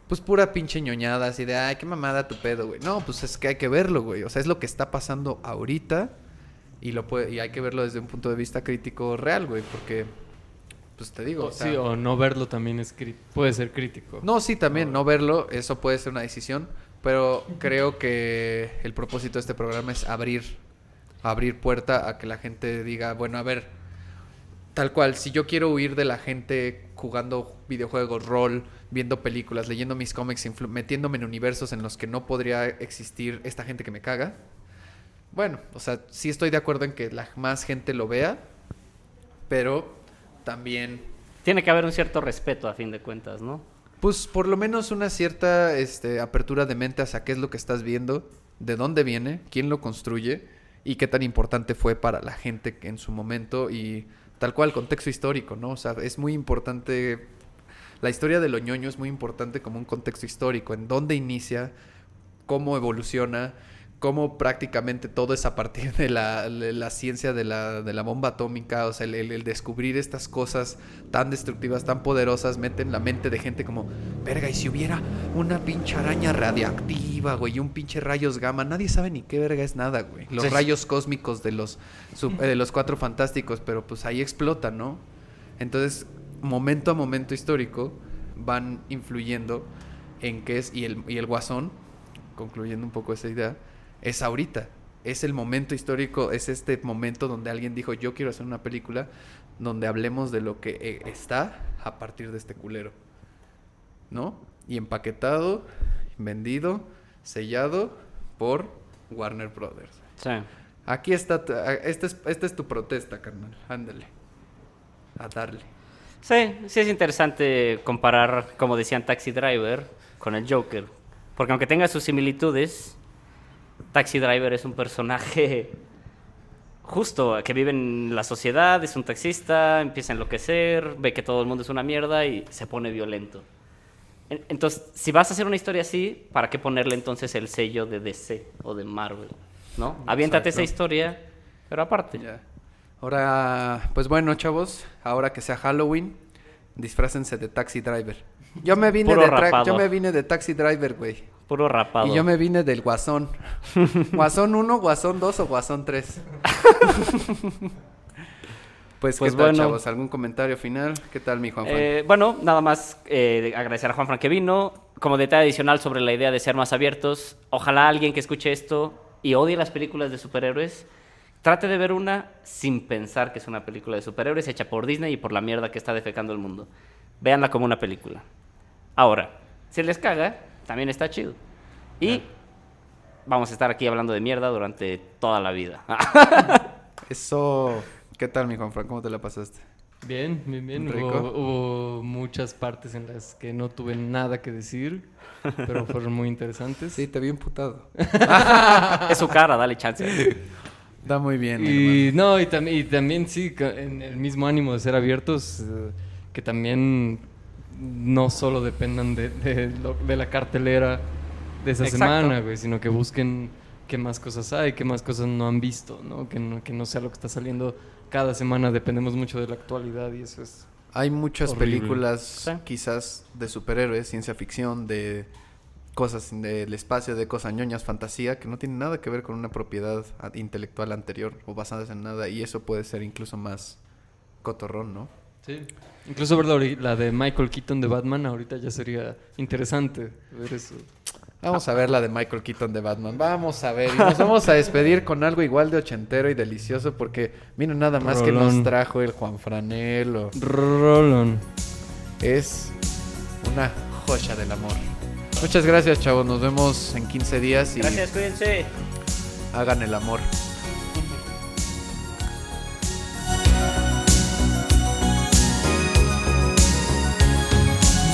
pues pura pinche ñoñada así de ay qué mamada tu pedo, güey. No, pues es que hay que verlo, güey. O sea, es lo que está pasando ahorita y lo puede y hay que verlo desde un punto de vista crítico real, güey, porque pues te digo, O, o sea, sí, o no verlo también es puede ser crítico. no, sí, también, no verlo, eso puede ser una decisión, pero creo que el propósito de este programa es abrir, abrir puerta a que la gente diga, bueno, a ver, tal cual, si yo quiero huir de la gente jugando videojuegos, rol, viendo películas, leyendo mis cómics, metiéndome en universos en los que no podría existir esta gente que me caga, bueno, o sea, sí estoy de acuerdo en que la más gente lo vea, pero también Tiene que haber un cierto respeto a fin de cuentas, ¿no? Pues por lo menos una cierta este, apertura de mente hacia qué es lo que estás viendo, de dónde viene, quién lo construye y qué tan importante fue para la gente en su momento y tal cual contexto histórico, ¿no? O sea, es muy importante, la historia de lo ñoño es muy importante como un contexto histórico, en dónde inicia, cómo evoluciona, cómo prácticamente todo es a partir de la, de la ciencia de la, de la bomba atómica, o sea, el, descubrir estas cosas tan destructivas, tan poderosas, meten la mente de gente como, verga, y si hubiera una pinche araña radiactiva, güey, y un pinche rayos gamma, nadie sabe ni qué verga es nada, güey. Los Sí. rayos cósmicos de los, sub- eh, de los cuatro fantásticos, pero pues ahí explota, ¿no? Entonces, momento a momento histórico, van influyendo en qué es, y el, y el guasón, concluyendo un poco esa idea, es ahorita. Es el momento histórico, es este momento donde alguien dijo, yo quiero hacer una película donde hablemos de lo que eh, está a partir de este culero. ¿No? Y empaquetado, vendido, sellado por Warner Brothers. Sí. Aquí está, tu- a- esta es, esta es tu protesta, carnal. Ándale. A darle. Sí, sí es interesante comparar, como decían Taxi Driver, con el Joker. Porque aunque tenga sus similitudes, Taxi Driver es un personaje justo, que vive en la sociedad, es un taxista, empieza a enloquecer, ve que todo el mundo es una mierda y se pone violento. En- Entonces, si vas a hacer una historia así, ¿para qué ponerle entonces el sello de DC o de Marvel? ¿No? Aviéntate esa Exacto. historia, pero aparte. Ya. Ahora, pues bueno, chavos, ahora que sea Halloween, disfrácense de taxi driver. Yo me vine Puro de yo me vine de taxi driver, güey. Puro rapado. Y yo me vine del Guasón. Guasón 1, Guasón 2 o Guasón 3. pues, Pues ¿qué tal, bueno. chavos? ¿Algún comentario final? ¿Qué tal, mi Juan? Eh, bueno, nada más eh, agradecer a Juan Fran que vino. Como detalle adicional sobre la idea de ser más abiertos, ojalá alguien que escuche esto y odie las películas de superhéroes, trate de ver una sin pensar que es una película de superhéroes hecha por Disney y por la mierda que está defecando el mundo. Véanla como una película. Ahora, si les caga, también está chido. Y vamos a estar aquí hablando de mierda durante toda la vida. Eso... ¿Qué tal, mi Juan Fran? ¿Cómo te la pasaste? Bien, bien, bien. Rico. Hubo, hubo muchas partes en las que no tuve nada que decir, pero fueron muy interesantes. Sí, te vi imputado. es su cara, dale chance. Da muy bien, Y no, y, tam- y también sí, en el mismo ánimo de ser abiertos, eh, que también no solo dependan de, de lo- de la cartelera de esa Exacto. semana, güey, sino que busquen qué más cosas hay, qué más cosas no han visto, ¿no? Que no, que no sea lo que está saliendo cada semana, dependemos mucho de la actualidad y eso es... Hay muchas Horrible. películas, Sí. quizás de superhéroes, ciencia ficción, de cosas del espacio, de cosas ñoñas, fantasía, que no tienen nada que ver con una propiedad intelectual anterior o basadas en nada. Y eso puede ser incluso más cotorrón, ¿no? Sí. Incluso ver la, de Michael Keaton de Batman ahorita ya sería interesante ver eso. Vamos a ver la de Michael Keaton de Batman. Vamos a ver. Y nos vamos a despedir con algo igual de ochentero y delicioso porque miren nada más que nos trajo el Juan Franelo. Rolón. Es una joya del amor. Muchas gracias, chavos. Nos vemos en 15 días y Gracias, cuídense. hagan el amor.